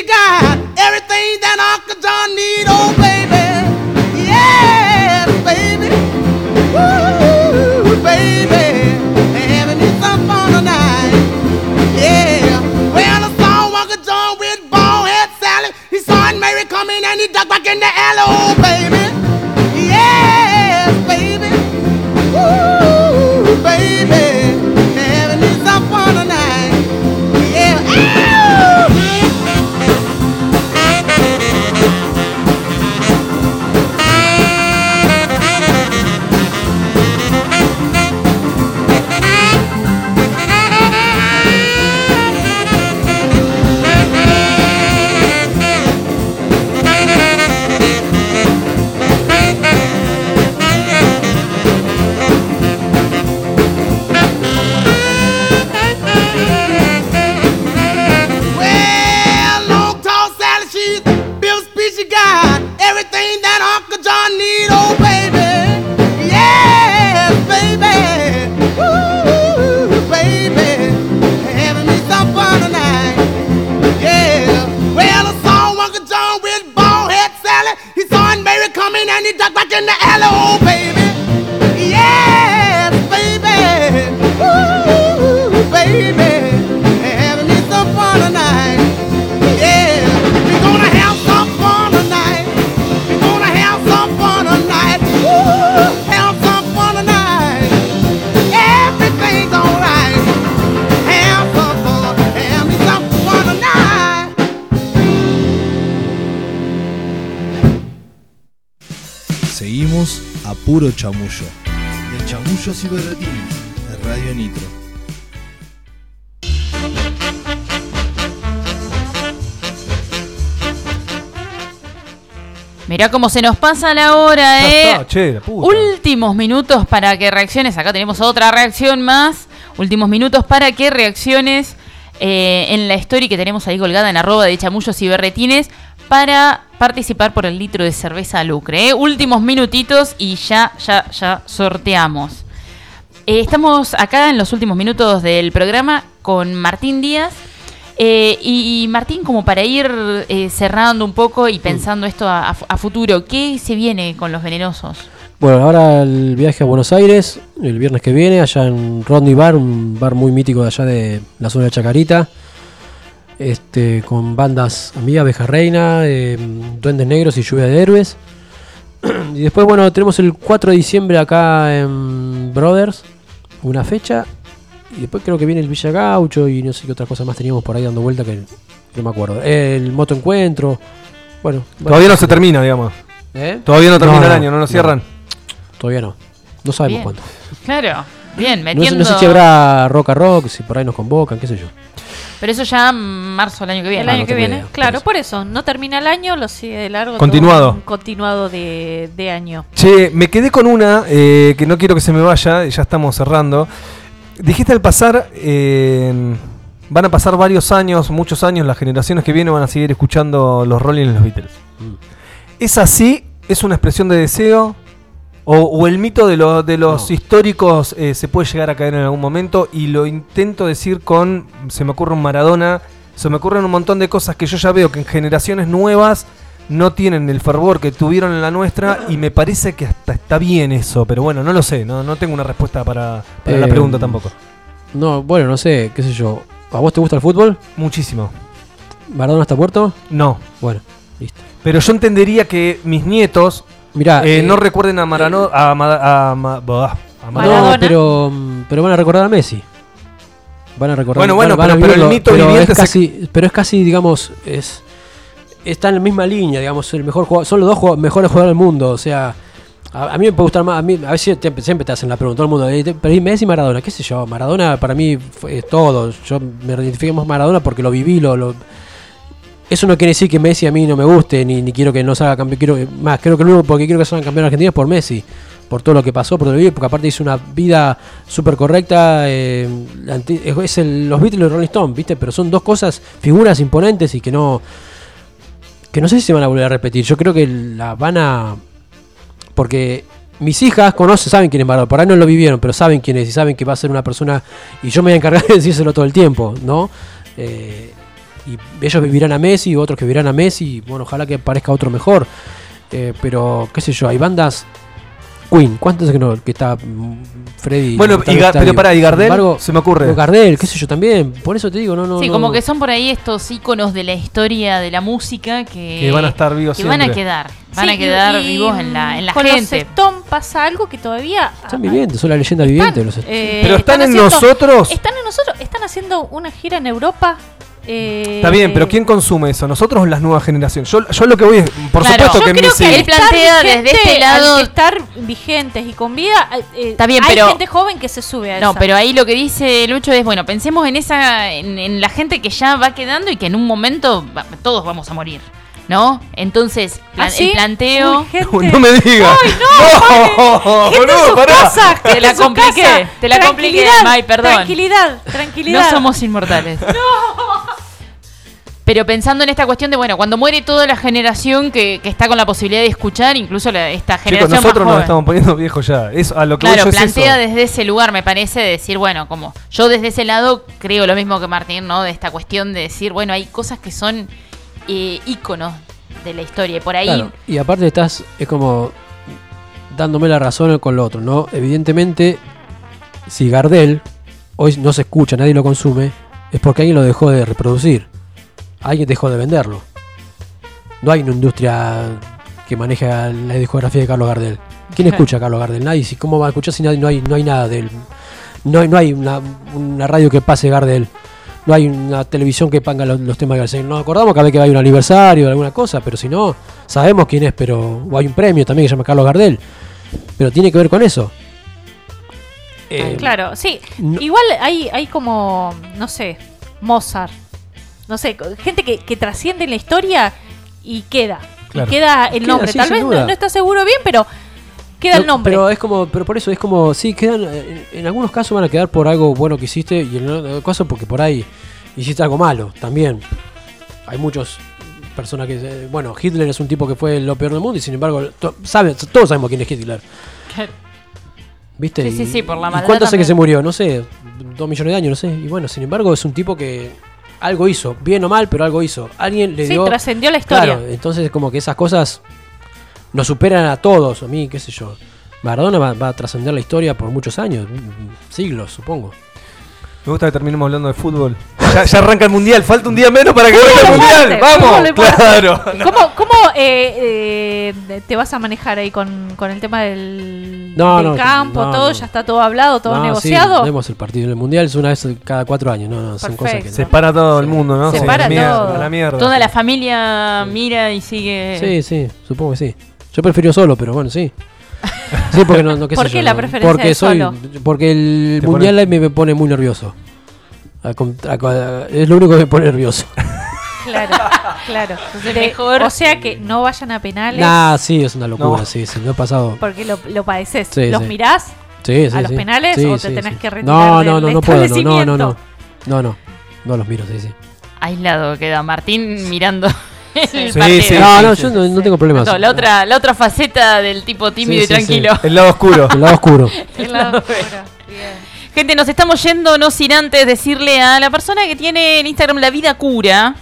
Species got everything that Uncle John need, oh baby. Yes, baby. Woo, baby. Having me some fun tonight. Yeah. Well, I saw Uncle John with bald head Sally. He saw Aunt Mary coming and he ducked back in the alley. Oh, baby. Chamullo. De chamullos y berretines. De Radio Nitro. Mirá cómo se nos pasa la hora, Ya eh. está, che, la puta. Últimos minutos para que reacciones. Acá tenemos otra reacción más. Últimos minutos para que reacciones eh, en la story que tenemos ahí colgada en arroba de chamullos y berretines para participar por el litro de cerveza Lucre. eh. Últimos minutitos y ya, ya, ya sorteamos. Eh, estamos acá en los últimos minutos del programa con Martín Díaz. Eh, y, y Martín, como para ir cerrando un poco y pensando esto a, a futuro, ¿qué se viene con los venenosos? Bueno, ahora el viaje a Buenos Aires, el viernes que viene, allá en Rodney Bar, un bar muy mítico de allá de la zona de Chacarita. Este, con bandas amigas, Abeja Reina, eh, Duendes Negros y Lluvia de Héroes. y después, bueno, tenemos el 4 de diciembre acá en Brothers, una fecha y después creo que viene el Villa Gaucho y no sé qué otras cosas más teníamos por ahí dando vuelta que no me acuerdo. El moto encuentro. Bueno, Todavía no se termina, digamos. ¿Eh? Todavía no termina No, el año, no lo cierran. Todavía no. No sabemos Bien. cuándo. Claro, bien, No, metiendo. no sé si habrá Rock a Rock, si por ahí nos convocan, qué sé yo. Pero eso ya marzo del año que viene. El Ah, año no que viene, idea, por claro, eso. por eso. No termina el año, lo sigue de largo. Continuado. un continuado de, de año. Che, me quedé con una eh, que no quiero que se me vaya, ya estamos cerrando. Dijiste al pasar, eh, van a pasar varios años, muchos años, las generaciones que vienen van a seguir escuchando los Rolling y los Beatles. Mm. ¿Es así? ¿Es una expresión de deseo? ¿O, o el mito de, lo- de los No. históricos eh, se puede llegar a caer en algún momento? Y lo intento decir con, se me ocurre un Maradona, se me ocurren un montón de cosas que yo ya veo que en generaciones nuevas no tienen el fervor que tuvieron en la nuestra y me parece que hasta está bien eso, pero bueno, no lo sé, no, no tengo una respuesta para, para la Eh, pregunta tampoco. No, bueno, no sé, qué sé yo. ¿A vos te gusta el fútbol? Muchísimo. ¿Maradona está muerto? No. Bueno, listo. Pero yo entendería que mis nietos Mirá, eh, eh, no recuerden a Marano, a, Ma- a, Ma- bah, a Maradona. no, pero, pero van a recordar a Messi. Van a recordar Bueno, bueno, van- van a pero- pero el mito pero viviente es se- casi, pero es casi, digamos, es está en la misma línea, digamos, el mejor jugador, son los dos mejores jugadores del mundo, o sea, a, a mí me puede gustar más, a mí a veces te- siempre te hacen la pregunta todo el mundo, eh, pero ¿y Messi y Maradona, qué sé yo, Maradona para mí fue es todo, yo me identifico más Maradona porque lo viví, lo, lo- eso no quiere decir que Messi a mí no me guste, ni, ni quiero que no salga campeón. Quiero, más, creo que lo único porque quiero que salgan campeón argentino es por Messi. Por todo lo que pasó, por todo lo que porque aparte hizo una vida súper correcta. eh, es el- los Beatles y los Rolling Stones, ¿viste? Pero son dos cosas, figuras imponentes y que no. que no sé si se van a volver a repetir. Yo creo que la van a. Porque mis hijas conocen, saben quién es Maradona. Por ahí no lo vivieron, pero saben quién es y saben que va a ser una persona. Y yo me voy a encargar de decírselo todo el tiempo, ¿no? Eh, y ellos vivirán a Messi, otros que vivirán a Messi, y bueno, ojalá que parezca otro mejor. Eh, pero, qué sé yo, hay bandas. Queen, ¿cuántos que no? Que está mm, Freddy. Bueno, está y pero pará, ¿y Gardel? embargo, Se me ocurre. o Gardel, qué sé yo también. Por eso te digo, no, no. Sí, no- como que son por ahí estos íconos de la historia de la música que, Que van a estar vivos que van a quedar, van Sí, a quedar y- vivos en la, en la con los gente. Stone pasa algo que todavía Están vivientes, son la leyenda viviente. de los eh, Pero están en haciendo- nosotros. Están en nosotros, están haciendo una gira en Europa. Eh, Está bien, pero ¿quién consume eso? ¿Nosotros o las nuevas generaciones? Yo, yo lo que voy es, por Claro. supuesto Yo que creo que él plantea desde este lado- al estar vigentes y con vida. eh, Está bien, hay pero- gente joven que se sube a No, esa. pero ahí lo que dice Lucho es, bueno, pensemos en esa, en, en la gente que ya va quedando y que en un momento va- todos vamos a morir, ¿no? Entonces, plan- ¿Ah, sí? el planteo... Uy, no me digas. ¡Ay, no! No, sus pará. casas, Te la compliqué, te la compliqué, May, perdón. Tranquilidad, tranquilidad. No somos inmortales. Pero pensando en esta cuestión de, bueno, cuando muere toda la generación que, que está con la posibilidad de escuchar, incluso la- esta Chicos, generación nosotros más nos joven. estamos poniendo viejos ya. Eso, a lo que voy Claro, yo es plantea eso. desde ese lugar, me parece, de decir, bueno, como yo desde ese lado creo lo mismo que Martín, ¿no? De esta cuestión de decir, bueno, hay cosas que son eh, íconos de la historia. Y por ahí, Claro, y aparte estás, es como dándome la razón con lo otro, ¿no? Evidentemente, si Gardel hoy no se escucha, nadie lo consume, es porque alguien lo dejó de reproducir. Alguien dejó de venderlo. No hay una industria que maneja la discografía de Carlos Gardel. ¿Quién escucha a Carlos Gardel? Nadie. Si- ¿Cómo va a escuchar si nadie- no hay, no hay nada de él? No hay, no hay una, una radio que pase Gardel. No hay una televisión que ponga los, los temas de Gardel. Nos acordamos cada vez que hay un aniversario o alguna cosa, pero si no, sabemos quién es, pero. O hay un premio también que se llama Carlos Gardel. Pero tiene que ver con eso. Eh, Claro, sí. no- Igual hay, hay como, no sé, Mozart. No sé, gente que, que trasciende en la historia y queda. Claro. Y queda el Queda, nombre. sí, Tal vez no, no está seguro bien, pero queda el No, nombre. Pero es como, pero por eso es como, sí, quedan, en, en algunos casos van a quedar por algo bueno que hiciste y en otros casos porque por ahí hiciste algo malo también. Hay muchos personas que, eh, bueno, Hitler es un tipo que fue lo peor del mundo y sin embargo, to- sabe- todos sabemos quién es Hitler. ¿Viste? Sí, sí, Y- sí, por la ¿y maldad ¿Cuánto hace que se murió? No sé, dos millones de años, no sé. Y bueno, sin embargo, es un tipo que algo hizo, bien o mal, pero algo hizo. Alguien le sí, dio. trascendió la historia. Claro, entonces como que esas cosas nos superan a todos, a mí, qué sé yo. Maradona va, va a trascender la historia por muchos años, mm, siglos, supongo. Me gusta que terminemos hablando de fútbol. Ya, ya arranca el mundial, falta un día menos para que arranque el mundial. Vamos, fuerte. claro. No. ¿Cómo, cómo eh, eh, te vas a manejar ahí con, con el tema del, No, del no, campo? no, todo no. ¿Ya está todo hablado, todo No, negociado? Sí, vemos el partido. El mundial es una vez cada cuatro años. No, no, son cosas que. Se para todo el mundo, ¿no? Se Sí, para todo. a la mierda. Toda la familia mira y sigue. Sí, sí, supongo que sí. Yo prefiero solo, pero bueno, sí. Sí, porque no, no qué ¿Por sé qué yo, la no. preferencia Porque de soy, solo? porque el mundial pone- me, me pone muy nervioso. Al contra- a- es lo único que me pone nervioso. Claro, claro. Entonces De- mejor- O sea que no vayan a penales Nah, sí, es una locura, No. sí, sí, me ha pasado. porque lo, lo padeces. Sí, ¿Los sí. mirás? Sí, sí, a los penales Sí, o te sí, tenés sí. que retirar No, del no, no, no puedo, no, no, no. No, no, no los miro, sí, sí. Aislado queda Martín mirando el partido. No, no, yo no, no tengo problemas. No, la otra, la otra faceta del tipo tímido Sí, y sí, tranquilo. El lado oscuro. El lado oscuro. El lado oscuro. Bien. Gente, nos estamos yendo, no sin antes decirle a la persona que tiene en Instagram La Vida Cura.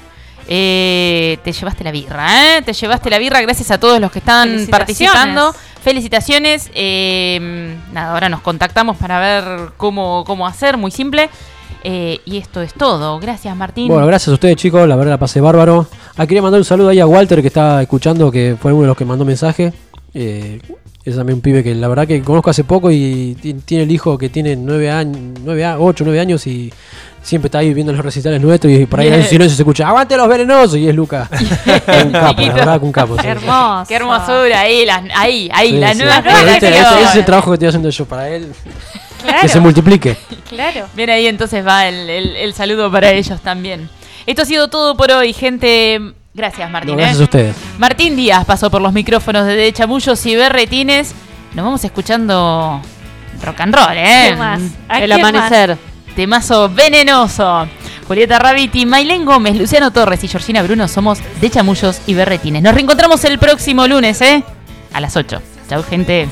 eh, te llevaste la birra, ¿eh? Te llevaste la birra gracias a todos los que están Felicitaciones. participando. Felicitaciones. eh, nada, ahora nos contactamos para ver cómo, cómo hacer, muy simple. Eh, y esto es todo. Gracias, Martín. Bueno, gracias a ustedes, chicos. La verdad la pasé bárbaro. Ah, quería mandar un saludo ahí a Walter, que está escuchando, que fue uno de los que mandó mensaje. Eh, es también un pibe que la verdad que conozco hace poco y ti- tiene el hijo que tiene 9 años, 9 a 8, 9 años y siempre está ahí viendo los recitales nuestros y por ahí en Bien. el silencio se escucha, ¡aguante los venenosos! Y es Luca. un capo, la verdad que un capo. sí. Qué hermoso. Qué hermosura. Ahí, las- ahí, ahí, Sí, la sí. nueva Este- este- ese es el trabajo que estoy haciendo yo para él. Claro, Que se multiplique. claro. Bien ahí entonces va el, el- el saludo para ellos también. Esto ha sido todo por hoy, gente. Gracias, Martín. No, ¿eh? gracias a ustedes. Martín Díaz pasó por los micrófonos de, de Chamullos y Berretines. Nos vamos escuchando rock and roll, ¿eh? ¿Qué más? ¿A El más? amanecer. Temazo venenoso. Julieta Raviti, Mailén Gómez, Luciano Torres y Georgina Bruno somos de Chamullos y Berretines. Nos reencontramos el próximo lunes, ¿eh? A las 8. Chau, gente.